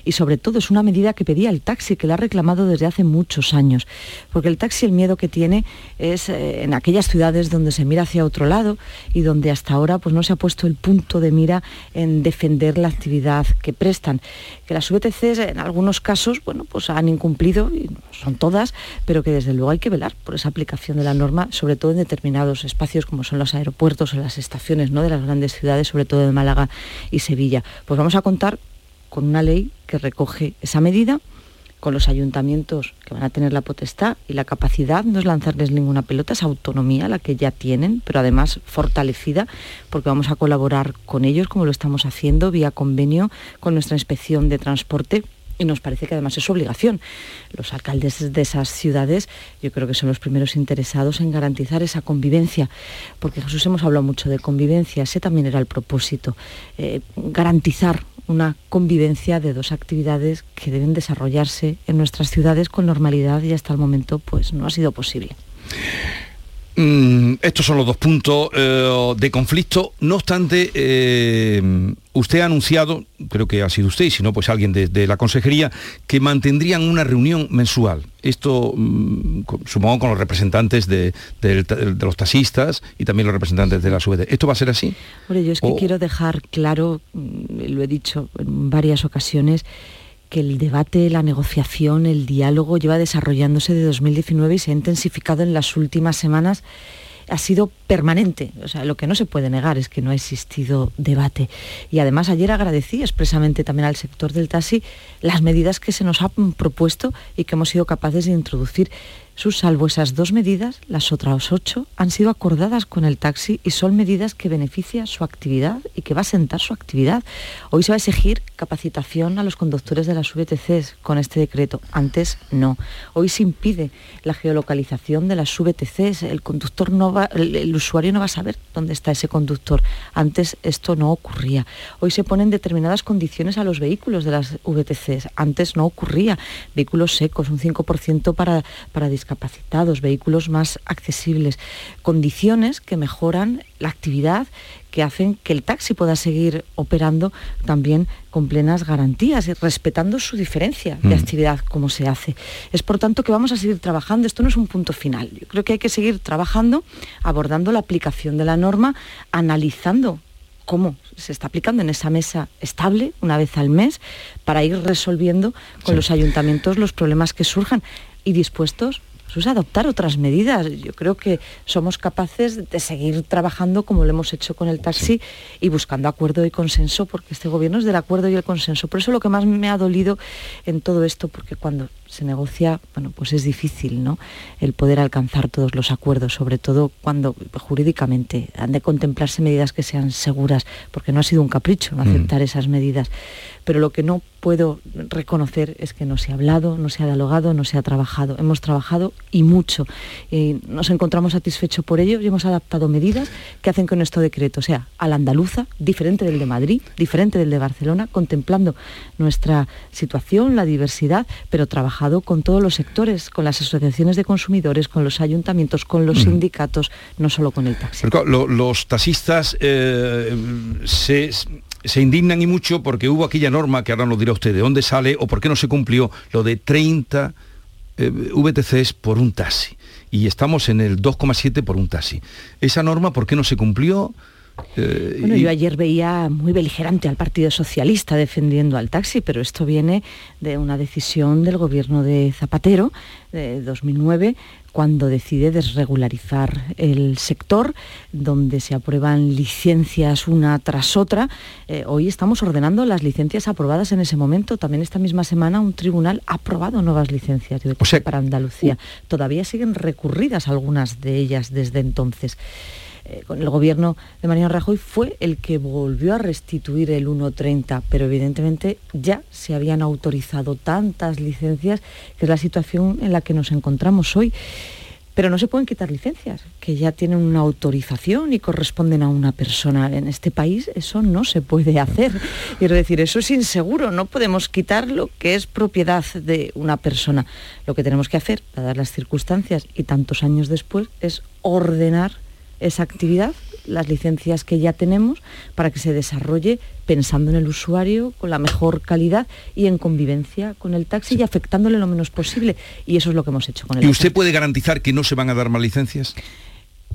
Y sobre todo es una medida que pedía el taxi, que la ha reclamado desde hace muchos años. Porque el taxi el miedo que tiene es eh, en aquellas ciudades donde se mira hacia otro lado y donde hasta ahora pues, no se ha puesto el punto de mira en defender la actividad que prestan. Que las En algunos casos bueno, pues han incumplido, y son todas, pero que desde luego hay que velar por esa aplicación de la norma, sobre todo en determinados espacios como son los aeropuertos o las estaciones ¿no? de las grandes ciudades, sobre todo de Málaga y Sevilla. Pues vamos a contar con una ley que recoge esa medida con los ayuntamientos que van a tener la potestad y la capacidad, no es lanzarles ninguna pelota, es autonomía la que ya tienen, pero además fortalecida, porque vamos a colaborar con ellos, como lo estamos haciendo, vía convenio con nuestra inspección de transporte y nos parece que además es su obligación. Los alcaldes de esas ciudades yo creo que son los primeros interesados en garantizar esa convivencia, porque Jesús hemos hablado mucho de convivencia, ese también era el propósito, eh, garantizar una convivencia de dos actividades que deben desarrollarse en nuestras ciudades con normalidad y hasta el momento pues no ha sido posible. Mm, estos son los dos puntos eh, de conflicto. No obstante, eh, usted ha anunciado, creo que ha sido usted, y si no, pues alguien de, la consejería, que mantendrían una reunión mensual. Esto, mm, supongo, con los representantes de, los taxistas y también los representantes de la SUBD. ¿Esto va a ser así? Bueno, yo es que quiero dejar claro, mm, lo he dicho en varias ocasiones, que el debate, la negociación, el diálogo lleva desarrollándose de 2019 y se ha intensificado en las últimas semanas ha sido permanente. O sea, lo que no se puede negar es que no ha existido debate. Y además ayer agradecí expresamente también al sector del taxi las medidas que se nos han propuesto y que hemos sido capaces de introducir. Sus salvo esas dos medidas, las otras ocho han sido acordadas con el taxi y son medidas que benefician su actividad y que va a sentar su actividad. Hoy se va a exigir capacitación a los conductores de las VTCs con este decreto. Antes no. Hoy se impide la geolocalización de las VTCs. El conductor no va, el, usuario no va a saber dónde está ese conductor. Antes esto no ocurría. Hoy se ponen determinadas condiciones a los vehículos de las VTCs. Antes no ocurría. Vehículos secos, un 5% para, para capacitados, vehículos más accesibles, condiciones que mejoran la actividad, que hacen que el taxi pueda seguir operando también con plenas garantías, respetando su diferencia de mm. actividad como se hace. Es por tanto que vamos a seguir trabajando, esto no es un punto final, yo creo que hay que seguir trabajando, abordando la aplicación de la norma, analizando cómo se está aplicando en esa mesa estable una vez al mes para ir resolviendo con los ayuntamientos los problemas que surjan y dispuestos es adoptar otras medidas. Yo creo que somos capaces de seguir trabajando como lo hemos hecho con el taxi y buscando acuerdo y consenso, porque este gobierno es del acuerdo y el consenso. Por eso lo que más me ha dolido en todo esto, porque cuando se negocia, bueno, pues es difícil, ¿no? El poder alcanzar todos los acuerdos, sobre todo cuando jurídicamente han de contemplarse medidas que sean seguras, porque no ha sido un capricho no mm. aceptar esas medidas. Pero lo que no puedo reconocer es que no se ha hablado, no se ha dialogado, no se ha trabajado. Hemos trabajado y mucho. Y nos encontramos satisfechos por ello y hemos adaptado medidas que hacen que nuestro decreto sea al andaluza, diferente del de Madrid, diferente del de Barcelona, contemplando nuestra situación, la diversidad, pero trabajado con todos los sectores, con las asociaciones de consumidores, con los ayuntamientos, con los sindicatos, no solo con el taxi. los taxistas eh, se se indignan y mucho porque hubo aquella norma que ahora nos dirá usted de dónde sale o por qué no se cumplió lo de 30 eh, VTCs por un taxi. Y estamos en el 2,7 por un taxi. Esa norma, ¿por qué no se cumplió? Eh, bueno, yo ayer veía muy beligerante al Partido Socialista defendiendo al taxi, pero esto viene de una decisión del gobierno de Zapatero de 2009 cuando decide desregularizar el sector, donde se aprueban licencias una tras otra. Eh, hoy estamos ordenando las licencias aprobadas en ese momento. También esta misma semana un tribunal ha aprobado nuevas licencias para Andalucía. Todavía siguen recurridas algunas de ellas desde entonces. Eh, con el gobierno de Mariano Rajoy fue el que volvió a restituir el 1.30, pero evidentemente ya se habían autorizado tantas licencias, que es la situación en la que nos encontramos hoy. Pero no se pueden quitar licencias, que ya tienen una autorización y corresponden a una persona. En este país eso no se puede hacer. Quiero decir, eso es inseguro, no podemos quitar lo que es propiedad de una persona. Lo que tenemos que hacer, dadas las circunstancias y tantos años después, es ordenar esa actividad, las licencias que ya tenemos, para que se desarrolle pensando en el usuario con la mejor calidad y en convivencia con el taxi y afectándole lo menos posible. Y eso es lo que hemos hecho con el ¿Y usted puede garantizar que no se van a dar más licencias?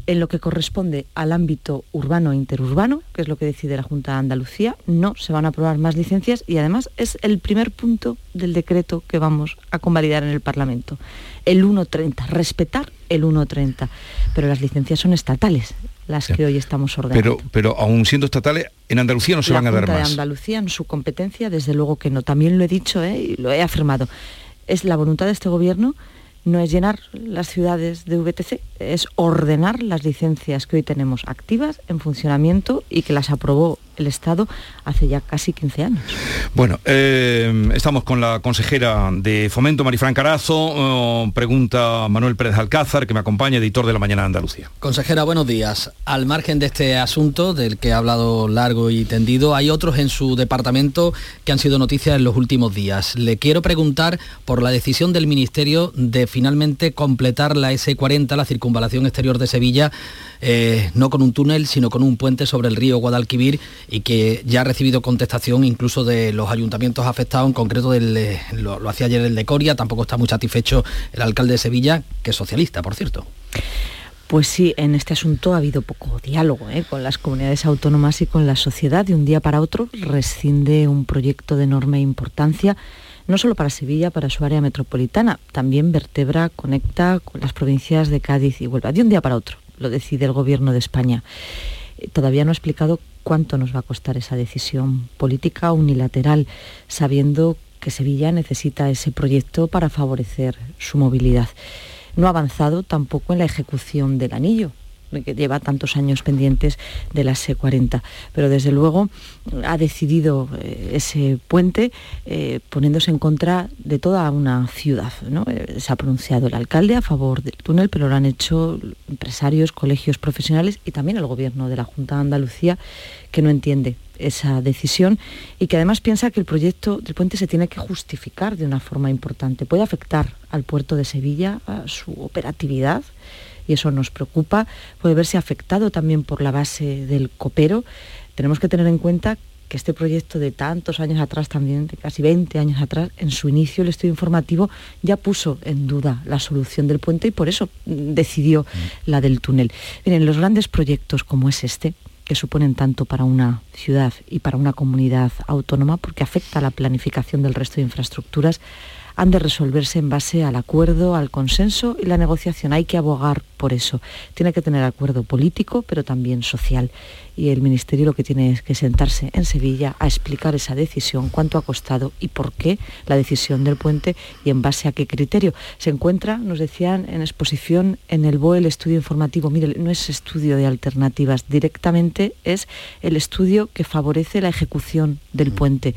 En lo que corresponde al ámbito urbano e interurbano, que es lo que decide la Junta de Andalucía, no se van a aprobar más licencias y además es el primer punto del decreto que vamos a convalidar en el Parlamento. El 1.30, respetar el 1.30. Pero las licencias son estatales, las que hoy estamos ordenando. Pero, pero aún siendo estatales, en Andalucía no se van a dar más. En Andalucía, en su competencia, desde luego que no. También lo he dicho ¿eh? y lo he afirmado. Es la voluntad de este gobierno no es llenar las ciudades de VTC, es ordenar las licencias que hoy tenemos activas en funcionamiento y que las aprobó el Estado hace ya casi 15 años. Bueno, eh, estamos con la consejera de Fomento, Marifran Carazo. Oh, pregunta Manuel Pérez Alcázar, que me acompaña, editor de La Mañana de Andalucía. Consejera, buenos días. Al margen de este asunto, del que ha hablado largo y tendido, hay otros en su departamento que han sido noticias en los últimos días. Le quiero preguntar por la decisión del Ministerio de finalmente completar la S40, la circunvalación exterior de Sevilla, eh, no con un túnel, sino con un puente sobre el río Guadalquivir y que ya ha recibido contestación incluso de los ayuntamientos afectados, en concreto eh, lo, hacía ayer el de Coria, tampoco está muy satisfecho el alcalde de Sevilla, que es socialista, por cierto. Pues sí, en este asunto ha habido poco diálogo ¿eh? con las comunidades autónomas y con la sociedad. De un día para otro rescinde un proyecto de enorme importancia, no solo para Sevilla, para su área metropolitana, también vertebra, conecta con las provincias de Cádiz y Huelva. De un día para otro lo decide el Gobierno de España. Todavía no ha explicado cuánto nos va a costar esa decisión política unilateral, sabiendo que Sevilla necesita ese proyecto para favorecer su movilidad. No ha avanzado tampoco en la ejecución del anillo, que lleva tantos años pendientes de la C40. Pero desde luego ha decidido eh, ese puente eh, poniéndose en contra de toda una ciudad. Eh, se ha pronunciado el alcalde a favor del túnel, pero lo han hecho empresarios, colegios profesionales y también el gobierno de la Junta de Andalucía, que no entiende esa decisión y que además piensa que el proyecto del puente se tiene que justificar de una forma importante. Puede afectar al puerto de Sevilla, a su operatividad, y eso nos preocupa. Puede verse afectado también por la base del copero. Tenemos que tener en cuenta que este proyecto de tantos años atrás, también de casi 20 años atrás, en su inicio el estudio informativo ya puso en duda la solución del puente y por eso decidió mm. la del túnel. Miren, los grandes proyectos como es este, que suponen tanto para una ciudad y para una comunidad autónoma, porque afecta a la planificación del resto de infraestructuras, han de resolverse en base al acuerdo, al consenso y la negociación. Hay que abogar por eso. Tiene que tener acuerdo político, pero también social. Y el Ministerio lo que tiene es que sentarse en Sevilla a explicar esa decisión, cuánto ha costado y por qué la decisión del puente y en base a qué criterio. Se encuentra, nos decían, en exposición en el BOE el estudio informativo. Mire, no es estudio de alternativas, directamente es el estudio que favorece la ejecución del puente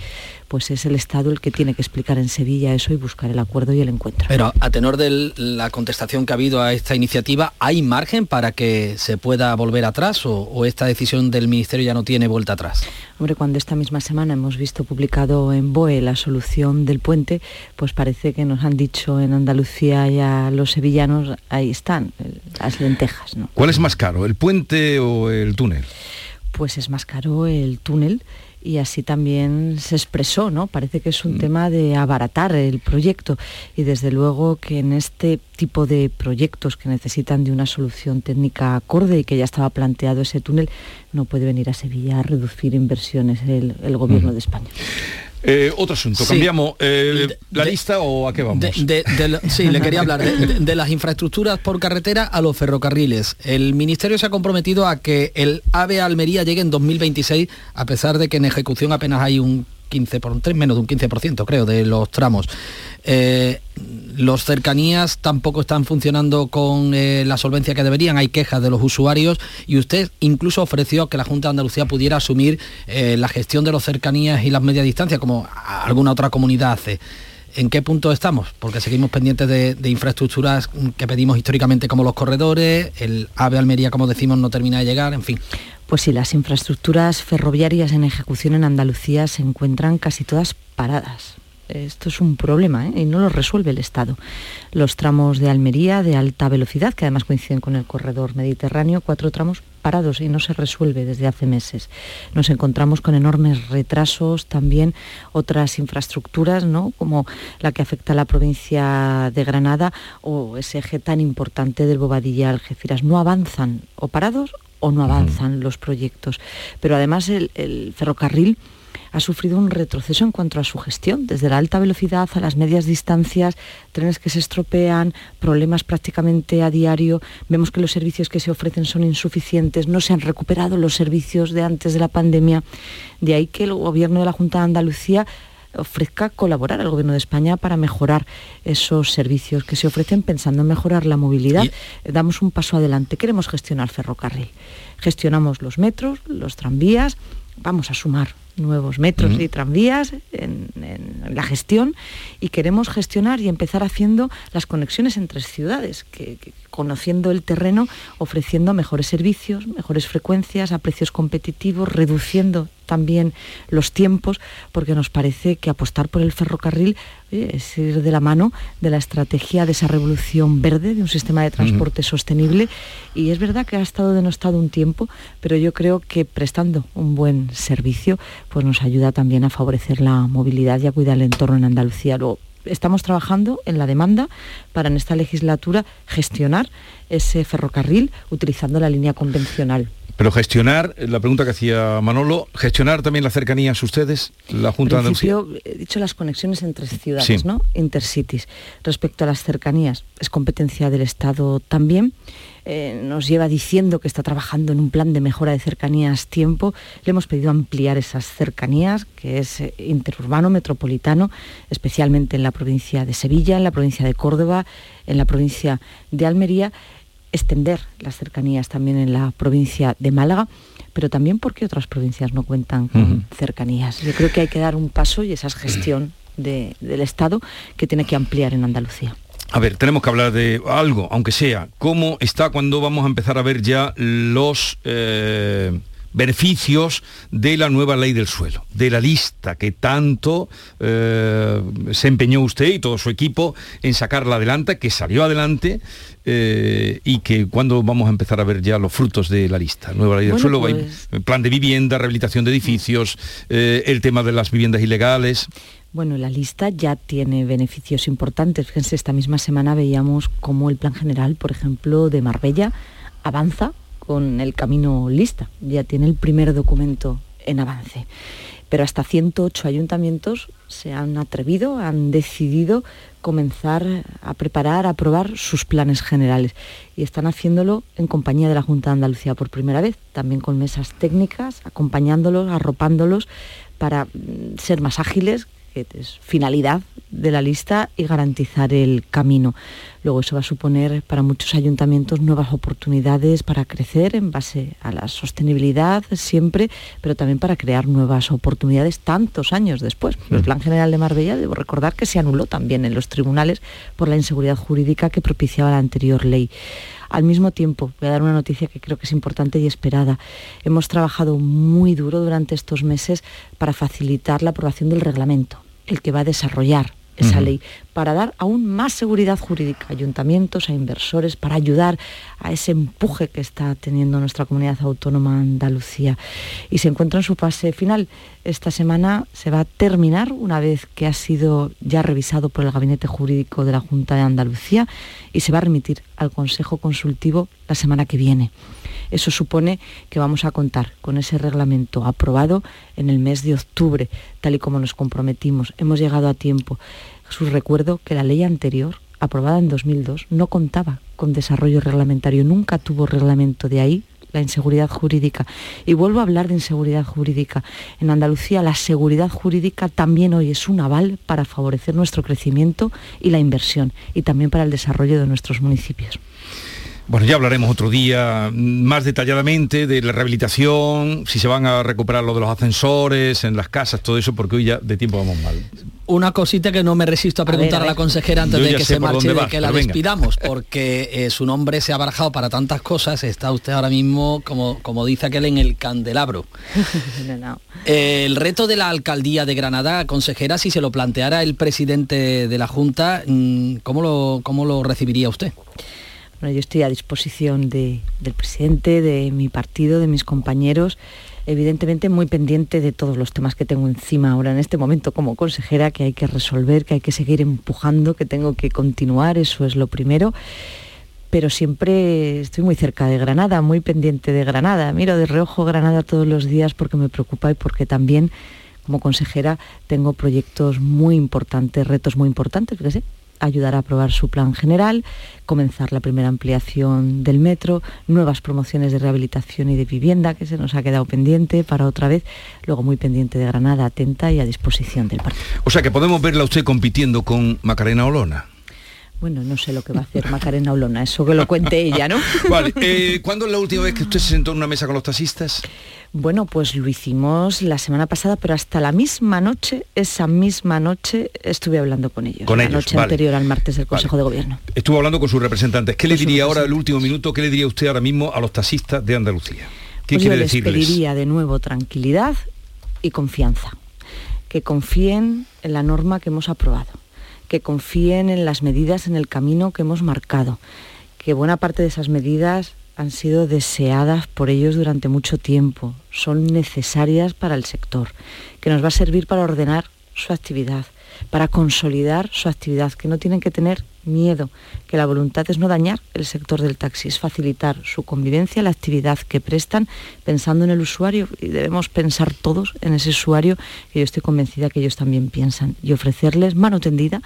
pues es el Estado el que tiene que explicar en Sevilla eso y buscar el acuerdo y el encuentro. Pero a tenor de la contestación que ha habido a esta iniciativa, ¿hay margen para que se pueda volver atrás o, esta decisión del Ministerio ya no tiene vuelta atrás? Hombre, cuando esta misma semana hemos visto publicado en BOE la solución del puente, pues parece que nos han dicho en Andalucía ya los sevillanos, ahí están, las lentejas. ¿no? ¿Cuál es más caro, el puente o el túnel? Pues es más caro el túnel y así también se expresó, ¿no? Parece que es un mm. tema de abaratar el proyecto y desde luego que en este tipo de proyectos que necesitan de una solución técnica acorde y que ya estaba planteado ese túnel, no puede venir a Sevilla a reducir inversiones el, gobierno de España. Eh, otro asunto, cambiamos eh, la lista o a qué vamos. sí, le quería hablar de, las infraestructuras por carretera a los ferrocarriles. El Ministerio se ha comprometido a que el AVE Almería llegue en 2026, a pesar de que en ejecución apenas hay un 15 por menos de un 15% creo de los tramos. Eh, los cercanías tampoco están funcionando con eh, la solvencia que deberían, hay quejas de los usuarios y usted incluso ofreció que la Junta de Andalucía pudiera asumir eh, la gestión de los cercanías y las media distancias como alguna otra comunidad hace. ¿En qué punto estamos? Porque seguimos pendientes de, infraestructuras que pedimos históricamente como los corredores, el AVE Almería, como decimos, no termina de llegar, en fin. Pues sí, las infraestructuras ferroviarias en ejecución en Andalucía se encuentran casi todas paradas. Esto es un problema ¿eh? y no lo resuelve el Estado. Los tramos de Almería de alta velocidad, que además coinciden con el corredor mediterráneo, cuatro tramos parados y no se resuelve desde hace meses. Nos encontramos con enormes retrasos, también otras infraestructuras, ¿no? como la que afecta a la provincia de Granada o ese eje tan importante del Bobadilla Algeciras. No avanzan o parados o no avanzan los proyectos. Pero además el ferrocarril ha sufrido un retroceso en cuanto a su gestión, desde la alta velocidad a las medias distancias, trenes que se estropean, problemas prácticamente a diario, vemos que los servicios que se ofrecen son insuficientes, no se han recuperado los servicios de antes de la pandemia, de ahí que el gobierno de la Junta de Andalucía ofrezca colaborar al Gobierno de España para mejorar esos servicios que se ofrecen pensando en mejorar la movilidad. Damos un paso adelante, queremos gestionar ferrocarril. Gestionamos los metros, los tranvías, vamos a sumar nuevos metros y tranvías en, la gestión y queremos gestionar y empezar haciendo las conexiones entre ciudades, que, conociendo el terreno, ofreciendo mejores servicios, mejores frecuencias a precios competitivos, reduciendo también los tiempos, porque nos parece que apostar por el ferrocarril es ir de la mano de la estrategia de esa revolución verde, de un sistema de transporte sostenible. Y es verdad que ha estado denostado un tiempo, pero yo creo que prestando un buen servicio, pues nos ayuda también a favorecer la movilidad y a cuidar el entorno en Andalucía. Luego, estamos trabajando en la demanda para en esta legislatura gestionar ese ferrocarril utilizando la línea convencional. Pero gestionar, la pregunta que hacía Manolo, gestionar también las cercanías ustedes, la Junta de Andalucía. He dicho las conexiones entre ciudades, ¿no? Intercities. Respecto a las cercanías, es competencia del Estado también. Eh, nos lleva diciendo que está trabajando en un plan de mejora de cercanías tiempo. Le hemos pedido ampliar esas cercanías, que es eh, interurbano, metropolitano, especialmente en la provincia de Sevilla, en la provincia de Córdoba, en la provincia de Almería extender las cercanías también en la provincia de Málaga, pero también porque otras provincias no cuentan con cercanías. Yo creo que hay que dar un paso y esa es gestión del Estado que tiene que ampliar en Andalucía. A ver, tenemos que hablar de algo, aunque sea, cómo está cuando vamos a empezar a ver ya los... Eh, beneficios de la nueva ley del suelo, de la lista que tanto eh, se empeñó usted y todo su equipo en sacarla adelante, que salió adelante eh, y que cuando vamos a empezar a ver ya los frutos de la lista. Nueva ley del suelo, pues- plan de vivienda, rehabilitación de edificios, eh, el tema de las viviendas ilegales. Bueno, la lista ya tiene beneficios importantes. Fíjense, esta misma semana veíamos cómo el plan general, por ejemplo, de Marbella avanza con el camino lista, ya tiene el primer documento en avance. pero hasta 108 ayuntamientos se han atrevido, han decidido comenzar a preparar, a aprobar sus planes generales. Y están haciéndolo en compañía de la Junta de Andalucía por primera vez, también con mesas técnicas, acompañándolos, arropándolos para mm, ser más ágiles, que es finalidad de la lista y garantizar el camino. Luego eso va a suponer para muchos ayuntamientos nuevas oportunidades para crecer en base a la sostenibilidad siempre, pero también para crear nuevas oportunidades tantos años después. El. Plan General de Marbella, debo recordar que se anuló también en los tribunales por la inseguridad jurídica que propiciaba la anterior ley. Al mismo tiempo, voy a dar una noticia que creo que es importante y esperada. Hemos trabajado muy duro durante estos meses para facilitar la aprobación del reglamento, el que va a desarrollar esa ley, para dar aún más seguridad jurídica a ayuntamientos, a inversores, para ayudar a ese empuje que está teniendo nuestra comunidad autónoma Andalucía. Y se encuentra en su fase final. Esta semana se va a terminar una vez que ha sido ya revisado por el Gabinete Jurídico de la Junta de Andalucía y se va a remitir al Consejo Consultivo la semana que viene. Eso supone que vamos a contar con ese reglamento aprobado en el mes de octubre, tal y como nos comprometimos. Hemos llegado a tiempo. Su recuerdo que la ley anterior, aprobada en 2002, no contaba con desarrollo reglamentario, nunca tuvo reglamento de ahí la inseguridad jurídica. Y vuelvo a hablar de inseguridad jurídica. En Andalucía la seguridad jurídica también hoy es un aval para favorecer nuestro crecimiento y la inversión y también para el desarrollo de nuestros municipios. Bueno, ya hablaremos otro día más detalladamente de la rehabilitación, si se van a recuperar lo de los ascensores en las casas, todo eso, porque hoy ya de tiempo vamos mal. Una cosita que no me resisto a preguntar a, la consejera antes de que se marche y de que la despidamos, porque eh, su nombre se ha barajado para tantas cosas, está usted ahora mismo, como, como dice aquel, en el candelabro. el reto de la alcaldía de Granada, consejera, si se lo planteara el presidente de la Junta, mm, ¿cómo lo, cómo lo recibiría usted? Yo estoy a disposición del presidente, de mi partido, de mis compañeros, evidentemente muy pendiente de todos los temas que tengo encima ahora en este momento como consejera, que hay que resolver, que hay que seguir empujando, que tengo que continuar, eso es lo primero. Pero siempre estoy muy cerca de Granada, muy pendiente de Granada. Miro de reojo Granada todos los días porque me preocupa y porque también como consejera tengo proyectos muy importantes, retos muy importantes, sé ayudar a aprobar su plan general, comenzar la primera ampliación del metro, nuevas promociones de rehabilitación y de vivienda que se nos ha quedado pendiente para otra vez, luego muy pendiente de Granada, atenta y a disposición del partido. O sea que podemos verla usted compitiendo con Macarena Olona. Bueno, no sé lo que va a hacer Macarena Olona, eso que lo cuente ella, ¿no? vale, eh, ¿cuándo es la última vez que usted se sentó en una mesa con los taxistas? Bueno, pues lo hicimos la semana pasada, pero hasta la misma noche, esa misma noche, estuve hablando con ellos. Con la noche anterior al martes del Consejo de Gobierno. Estuvo hablando con sus representantes. ¿Qué le diría ahora, el último minuto, qué le diría usted ahora mismo a los taxistas de Andalucía? ¿Qué pues quiere yo les pediría de nuevo tranquilidad y confianza. Que confíen en la norma que hemos aprobado. Que confíen en las medidas en el camino que hemos marcado. Que buena parte de esas medidas han sido deseadas por ellos durante mucho tiempo, son necesarias para el sector, que nos va a servir para ordenar su actividad, para consolidar su actividad, que no tienen que tener miedo, que la voluntad es no dañar el sector del taxi, es facilitar su convivencia, la actividad que prestan, pensando en el usuario, y debemos pensar todos en ese usuario, que yo estoy convencida que ellos también piensan, y ofrecerles mano tendida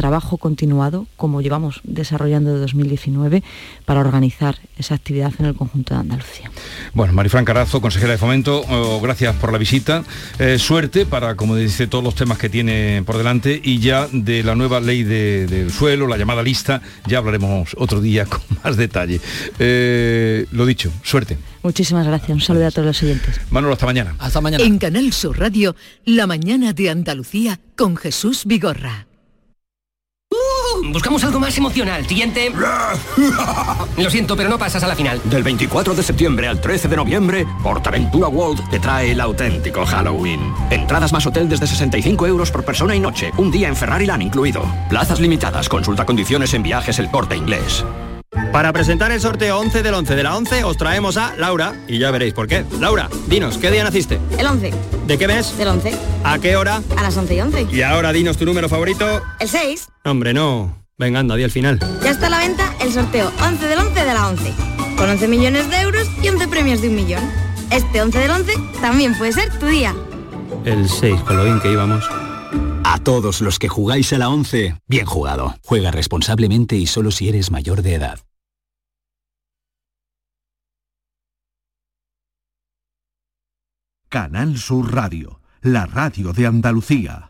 trabajo continuado, como llevamos desarrollando de 2019, para organizar esa actividad en el conjunto de Andalucía. Bueno, Marifran Carazo, consejera de Fomento, oh, gracias por la visita. Eh, suerte para, como dice, todos los temas que tiene por delante y ya de la nueva ley del suelo, la llamada lista, ya hablaremos otro día con más detalle. Eh, lo dicho, suerte. Muchísimas gracias. Un saludo a todos los oyentes. Manolo, hasta mañana. Hasta mañana. En Canal Sur Radio, La mañana de Andalucía con Jesús Vigorra. Buscamos algo más emocional. Siguiente. Lo siento, pero no pasas a la final. Del 24 de septiembre al 13 de noviembre, Portaventura World te trae el auténtico Halloween. Entradas más hotel desde 65 euros por persona y noche. Un día en Ferrari Land incluido. Plazas limitadas. Consulta condiciones en viajes el corte inglés. Para presentar el sorteo 11 del 11 de la 11 os traemos a Laura y ya veréis por qué. Laura, dinos, ¿qué día naciste? El 11. ¿De qué mes? Del 11. ¿A qué hora? A las 11 y 11. Y ahora dinos tu número favorito. El 6. Hombre, no. Venga, anda, di al final. Ya está a la venta el sorteo 11 del 11 de la 11. Con 11 millones de euros y 11 premios de un millón. Este 11 del 11 también puede ser tu día. El 6, con lo bien que íbamos. A todos los que jugáis a la 11, bien jugado. Juega responsablemente y solo si eres mayor de edad. Canal Sur Radio, la radio de Andalucía.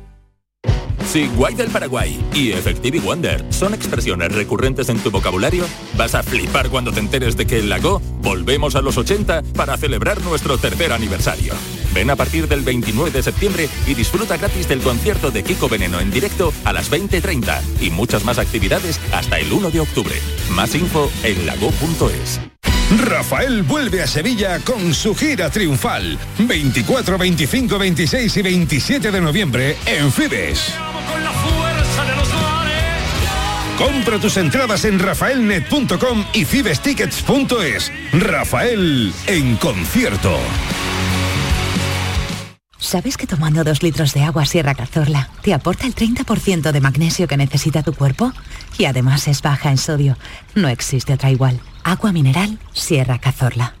Si del Paraguay y Effective Wonder son expresiones recurrentes en tu vocabulario, vas a flipar cuando te enteres de que en Lago volvemos a los 80 para celebrar nuestro tercer aniversario. Ven a partir del 29 de septiembre y disfruta gratis del concierto de Kiko Veneno en directo a las 20.30 y muchas más actividades hasta el 1 de octubre. Más info en lago.es. Rafael vuelve a Sevilla con su gira triunfal. 24, 25, 26 y 27 de noviembre en Fibes. Compra tus entradas en rafaelnet.com y fibestickets.es. Rafael en concierto. ¿Sabes que tomando dos litros de agua Sierra Cazorla te aporta el 30% de magnesio que necesita tu cuerpo? Y además es baja en sodio. No existe otra igual. Agua mineral Sierra Cazorla.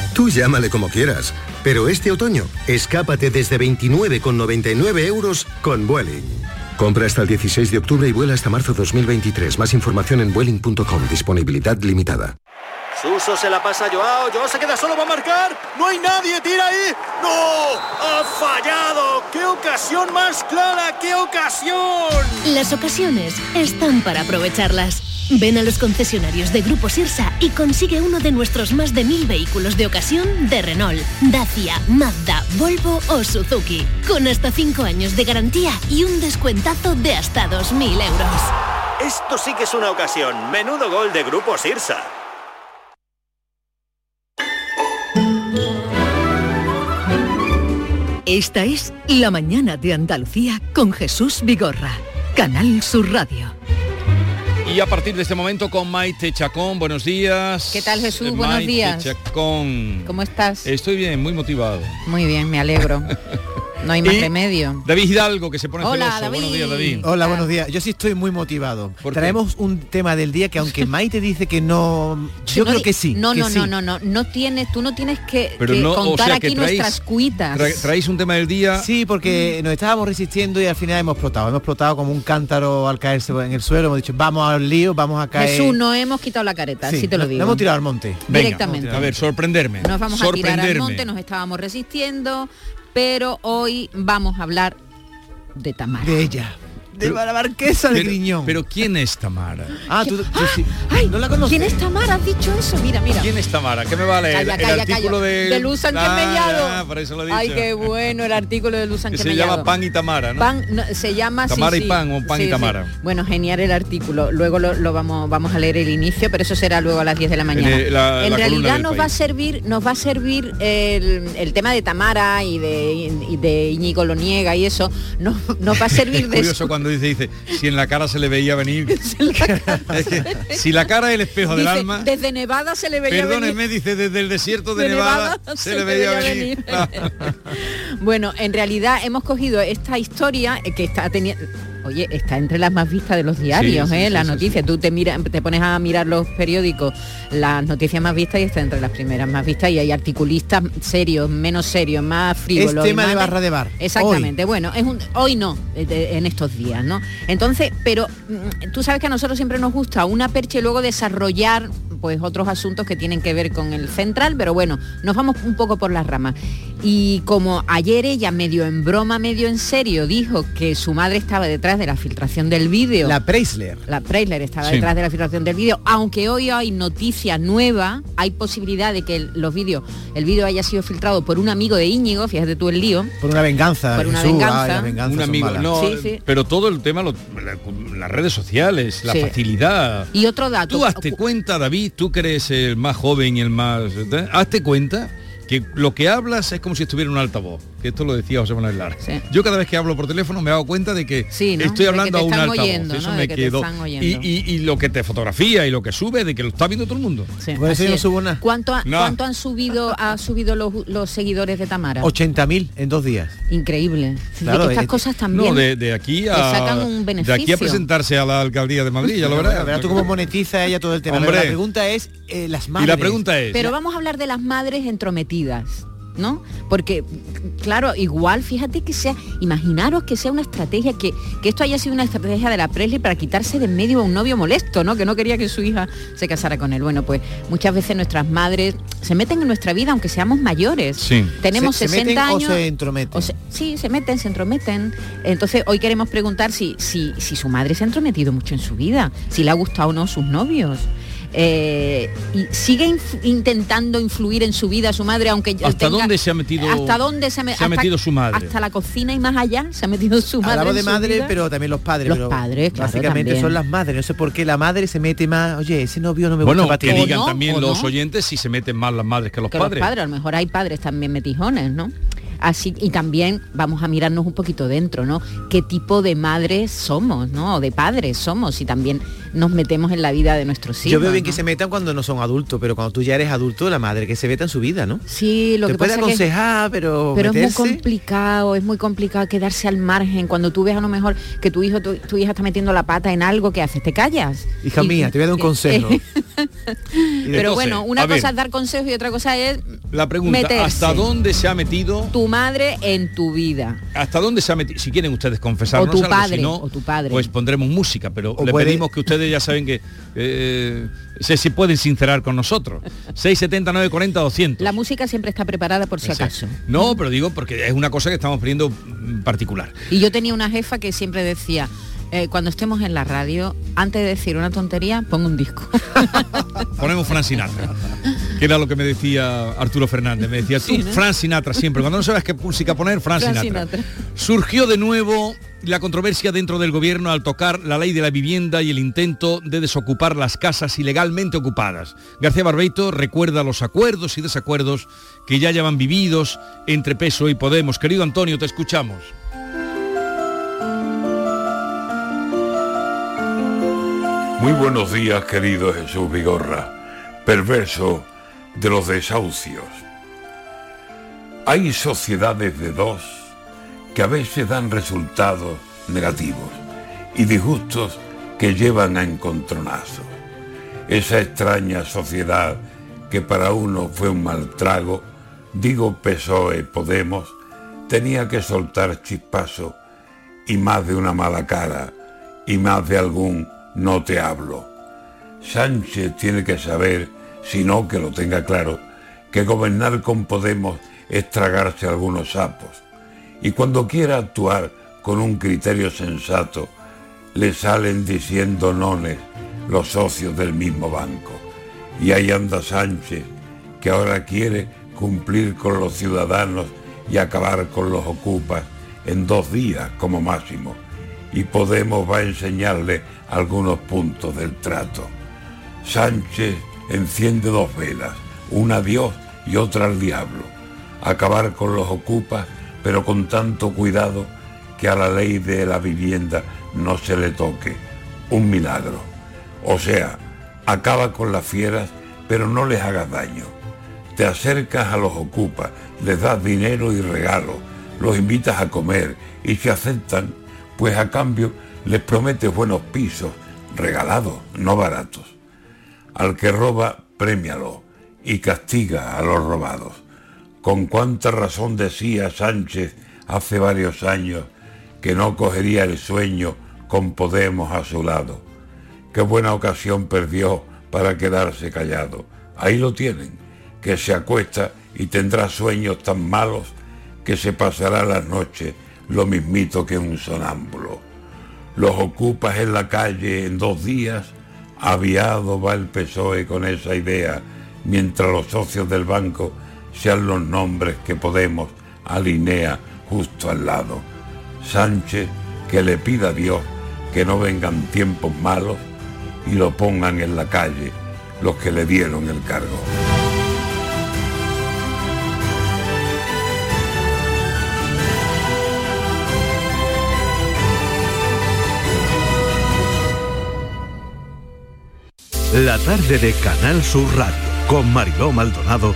Tú llámale como quieras, pero este otoño, escápate desde 29,99 euros con Vueling. Compra hasta el 16 de octubre y vuela hasta marzo 2023. Más información en vueling.com. Disponibilidad limitada. Suso se la pasa a Joao. Joao se queda solo para marcar. No hay nadie. Tira ahí. ¡No! ¡Ha fallado! ¡Qué ocasión más clara! ¡Qué ocasión! Las ocasiones están para aprovecharlas. Ven a los concesionarios de Grupo Sirsa y consigue uno de nuestros más de mil vehículos de ocasión de Renault, Dacia, Mazda, Volvo o Suzuki, con hasta 5 años de garantía y un descuentazo de hasta 2.000 euros. Esto sí que es una ocasión. Menudo gol de Grupo Sirsa. Esta es La Mañana de Andalucía con Jesús Vigorra, Canal Sur Radio. Y a partir de este momento con Maite Chacón, buenos días. ¿Qué tal Jesús? buenos días. Chacón. ¿Cómo estás? Estoy bien, muy motivado. Muy bien, me alegro. No hay más remedio. David Hidalgo, que se pone Hola, celoso. Buenos días, David. Hola, buenos días. Yo sí estoy muy motivado. Traemos un tema del día que aunque Maite dice que no... Yo creo que sí. No, que no, sí. no, no, no. No tienes, tú no tienes que, Pero que no, o contar sea, aquí que traéis- nuestras cuitas. Tra- traéis un tema del día. Sí, porque nos estábamos resistiendo y al final hemos explotado. Hemos explotado como un cántaro al caerse en el suelo. Hemos dicho, vamos al lío, vamos a caer... Jesús, no hemos quitado la careta, Sí, sí, te lo digo. no hemos tirado al monte. Venga, Directamente. A ver, sorprenderme. Nos vamos a tirar al sorprenderme. monte, nos estábamos resistiendo, pero hoy vamos a hablar de Tamara. De. De la marquesa de pero, Griñón. Pero ¿quién es Tamara? Ah, tú, tú sí. Ay, ¿No la conoces? ¿Quién es Tamara? ¿Has dicho eso? Mira, mira. ¿Quién es Tamara? ¿Qué me vale? Calla, el, calla, artículo calla. de... De Ah, por eso lo he dicho. Ay, qué bueno el artículo de Luzan Que se llama Pan y Tamara, ¿no? Pan no, se llama sí, Tamara y sí. Pan o Pan y Sí. Tamara. Bueno, genial el artículo. Luego lo, lo vamos vamos a leer el inicio, pero eso será luego a las 10 de la mañana. la- en la realidad nos país. va a servir nos va a servir el, el tema de Tamara y de, y de Íñigo Loniega y eso nos, nos va a servir Es de dice, dice, si en la cara se le veía venir. Es que, si la cara es el espejo del alma, desde Nevada se le veía perdónenme, venir. dice, desde el desierto de, De Nevada, Nevada se, le veía, venir. Bueno, en realidad hemos cogido esta historia que está teniendo... Oye, está entre las más vistas de los diarios, Sí, sí, ¿eh? sí, las sí, noticias. Tú te miras, te pones a mirar los periódicos, las noticias más vistas y está entre las primeras más vistas y hay articulistas serios, menos serios, más frívolos. Es tema de barra de bar. Exactamente. Bueno, es un, hoy no, eh, de- en estos días, ¿no? Entonces, pero mm, tú sabes que a nosotros siempre nos gusta una percha y luego desarrollar pues otros asuntos que tienen que ver con el central, pero bueno, nos vamos un poco por las ramas. Y como ayer ella medio en broma, medio en serio, dijo que su madre estaba detrás de la filtración del vídeo. La Preisler. La Preisler estaba Sí. detrás de la filtración del vídeo, aunque hoy hay noticia nueva, hay posibilidad de que el- los vídeos, el vídeo haya sido filtrado por un amigo de Íñigo, fíjate tú el lío. Por una venganza. Por una Jesús, venganza. ay, Un amigo, no, Sí, sí. pero todo el tema, lo- la- las redes sociales, la Sí. facilidad. Y otro dato. Tú hazte cuenta, David, tú que eres el más joven y el más... ¿eh? Hazte cuenta que lo que hablas es como si estuviera en un altavoz. Que esto lo decía José Manuel Lara. Yo cada vez que hablo por teléfono me hago cuenta de que Sí, ¿no? estoy De que hablando te a un están altavoz. oyendo, Eso ¿no? me De que te quedó. están Y, oyendo. y- y lo que te fotografía y lo que sube, de que lo está viendo todo el mundo. Sí, Por eso así yo no es. subo nada. ¿Cuánto, ha- No. cuánto han subido ha subido los, los seguidores de Tamara? 80.000 en dos días. Increíble. Claro, Estas eh, cosas también. No, de, de aquí a... le sacan un de aquí a presentarse a la alcaldía de Madrid, ya lo verás. Verás tú cómo monetiza ella todo el tema. Hombre. Pero la pregunta es, eh, las madres. Y la pregunta es... Pero vamos a hablar de las madres entrometidas. ¿No? Porque, claro, igual, fíjate que sea, imaginaros que sea una estrategia, que, que esto haya sido una estrategia de la Presley para quitarse de en medio a un novio molesto, ¿no? Que no quería que su hija se casara con él. Bueno, pues muchas veces nuestras madres se meten en nuestra vida aunque seamos mayores. Sí. Tenemos Se- se 60 meten o años. se entrometen. o se- sí, se meten, se entrometen. Entonces hoy queremos preguntar si, si, si su madre se ha entrometido mucho en su vida, si le ha gustado o no sus novios. Eh, y sigue inf- intentando influir en su vida su madre aunque ya ¿Hasta tenga- dónde se ha metido- hasta dónde se, me- se ha hasta- metido su madre? hasta la cocina y más allá se ha metido su madre Hablamos de su madre, vida. pero también los padres. Los pero padres, claro, Básicamente también. son las madres. No sé por qué la madre se mete más. Oye, ese novio no me Bueno, gusta que digan no, también los no. oyentes si se meten más las madres que los que padres. los padres, a lo mejor hay padres también metijones, ¿no? Así, y también vamos a mirarnos un poquito dentro, ¿no? ¿Qué tipo de madres somos, ¿no? O de padres somos y también nos metemos en la vida de nuestros hijos. Yo veo bien ¿no? que se metan cuando no son adultos, pero cuando tú ya eres adulto, la madre que se meta en su vida, ¿no? Sí, lo Te que puede pasa es que- aconsejar, pero Pero es muy complicado, es muy complicado quedarse al margen. Cuando tú ves a lo mejor que tu hijo, tu, tu hija está metiendo la pata en algo, ¿qué haces? ¿Te callas? Hija Y- mía, te voy a dar un y- consejo. Pero Entonces, bueno, una ver. cosa es dar consejos y otra cosa es La pregunta, meterse. ¿hasta dónde se ha metido? tu madre en tu vida. ¿Hasta dónde se ha metido? Si quieren ustedes confesarnos O tu algo, padre, si no, o tu padre. pues pondremos música, pero O le puede- pedimos que ustedes ya saben que eh, se, se pueden sincerar con nosotros. 679 40 200. La música siempre está preparada por si acaso. No, pero digo porque es una cosa que estamos poniendo mm, particular. Y yo tenía una jefa que siempre decía, eh, cuando estemos en la radio, antes de decir una tontería, pongo un disco. Ponemos Fran Sinatra, que era lo que me decía Arturo Fernández. Me decía, tú, Sí, ¿no? Fran Sinatra siempre. Cuando no sabes qué música poner, Fran, Fran Sinatra. Sinatra. Surgió de nuevo la controversia dentro del gobierno al tocar la ley de la vivienda y el intento de desocupar las casas ilegalmente ocupadas. García Barbeito recuerda los acuerdos y desacuerdos que ya llevan vividos entre Peso y Podemos. Querido Antonio, te escuchamos. Muy buenos días, querido Jesús Vigorra, perverso de los desahucios. Hay sociedades de dos que a veces dan resultados negativos y disgustos que llevan a encontronazos. Esa extraña sociedad que para uno fue un mal trago, digo PSOE Podemos, tenía que soltar chispazo y más de una mala cara y más de algún no te hablo. Sánchez tiene que saber, si no que lo tenga claro, que gobernar con Podemos es tragarse algunos sapos. Y cuando quiera actuar con un criterio sensato, le salen diciendo nones los socios del mismo banco. Y ahí anda Sánchez, que ahora quiere cumplir con los ciudadanos y acabar con los ocupas en dos días como máximo. Y Podemos va a enseñarle algunos puntos del trato. Sánchez enciende dos velas, una a Dios y otra al diablo. Acabar con los ocupas, pero con tanto cuidado que a la ley de la vivienda no se le toque. Un milagro. O sea, acaba con las fieras, pero no les hagas daño. Te acercas a los ocupas, les das dinero y regalo, los invitas a comer y si aceptan, pues a cambio les prometes buenos pisos, regalados, no baratos. Al que roba, premialo y castiga a los robados. Con cuánta razón decía Sánchez hace varios años que no cogería el sueño con Podemos a su lado. Qué buena ocasión perdió para quedarse callado. Ahí lo tienen, que se acuesta y tendrá sueños tan malos que se pasará las noches lo mismito que un sonámbulo. Los ocupas en la calle en dos días, aviado va el PSOE con esa idea, mientras los socios del banco sean los nombres que Podemos alinea justo al lado. Sánchez que le pida a Dios que no vengan tiempos malos y lo pongan en la calle los que le dieron el cargo. La tarde de Canal Sur Radio con Mariló Maldonado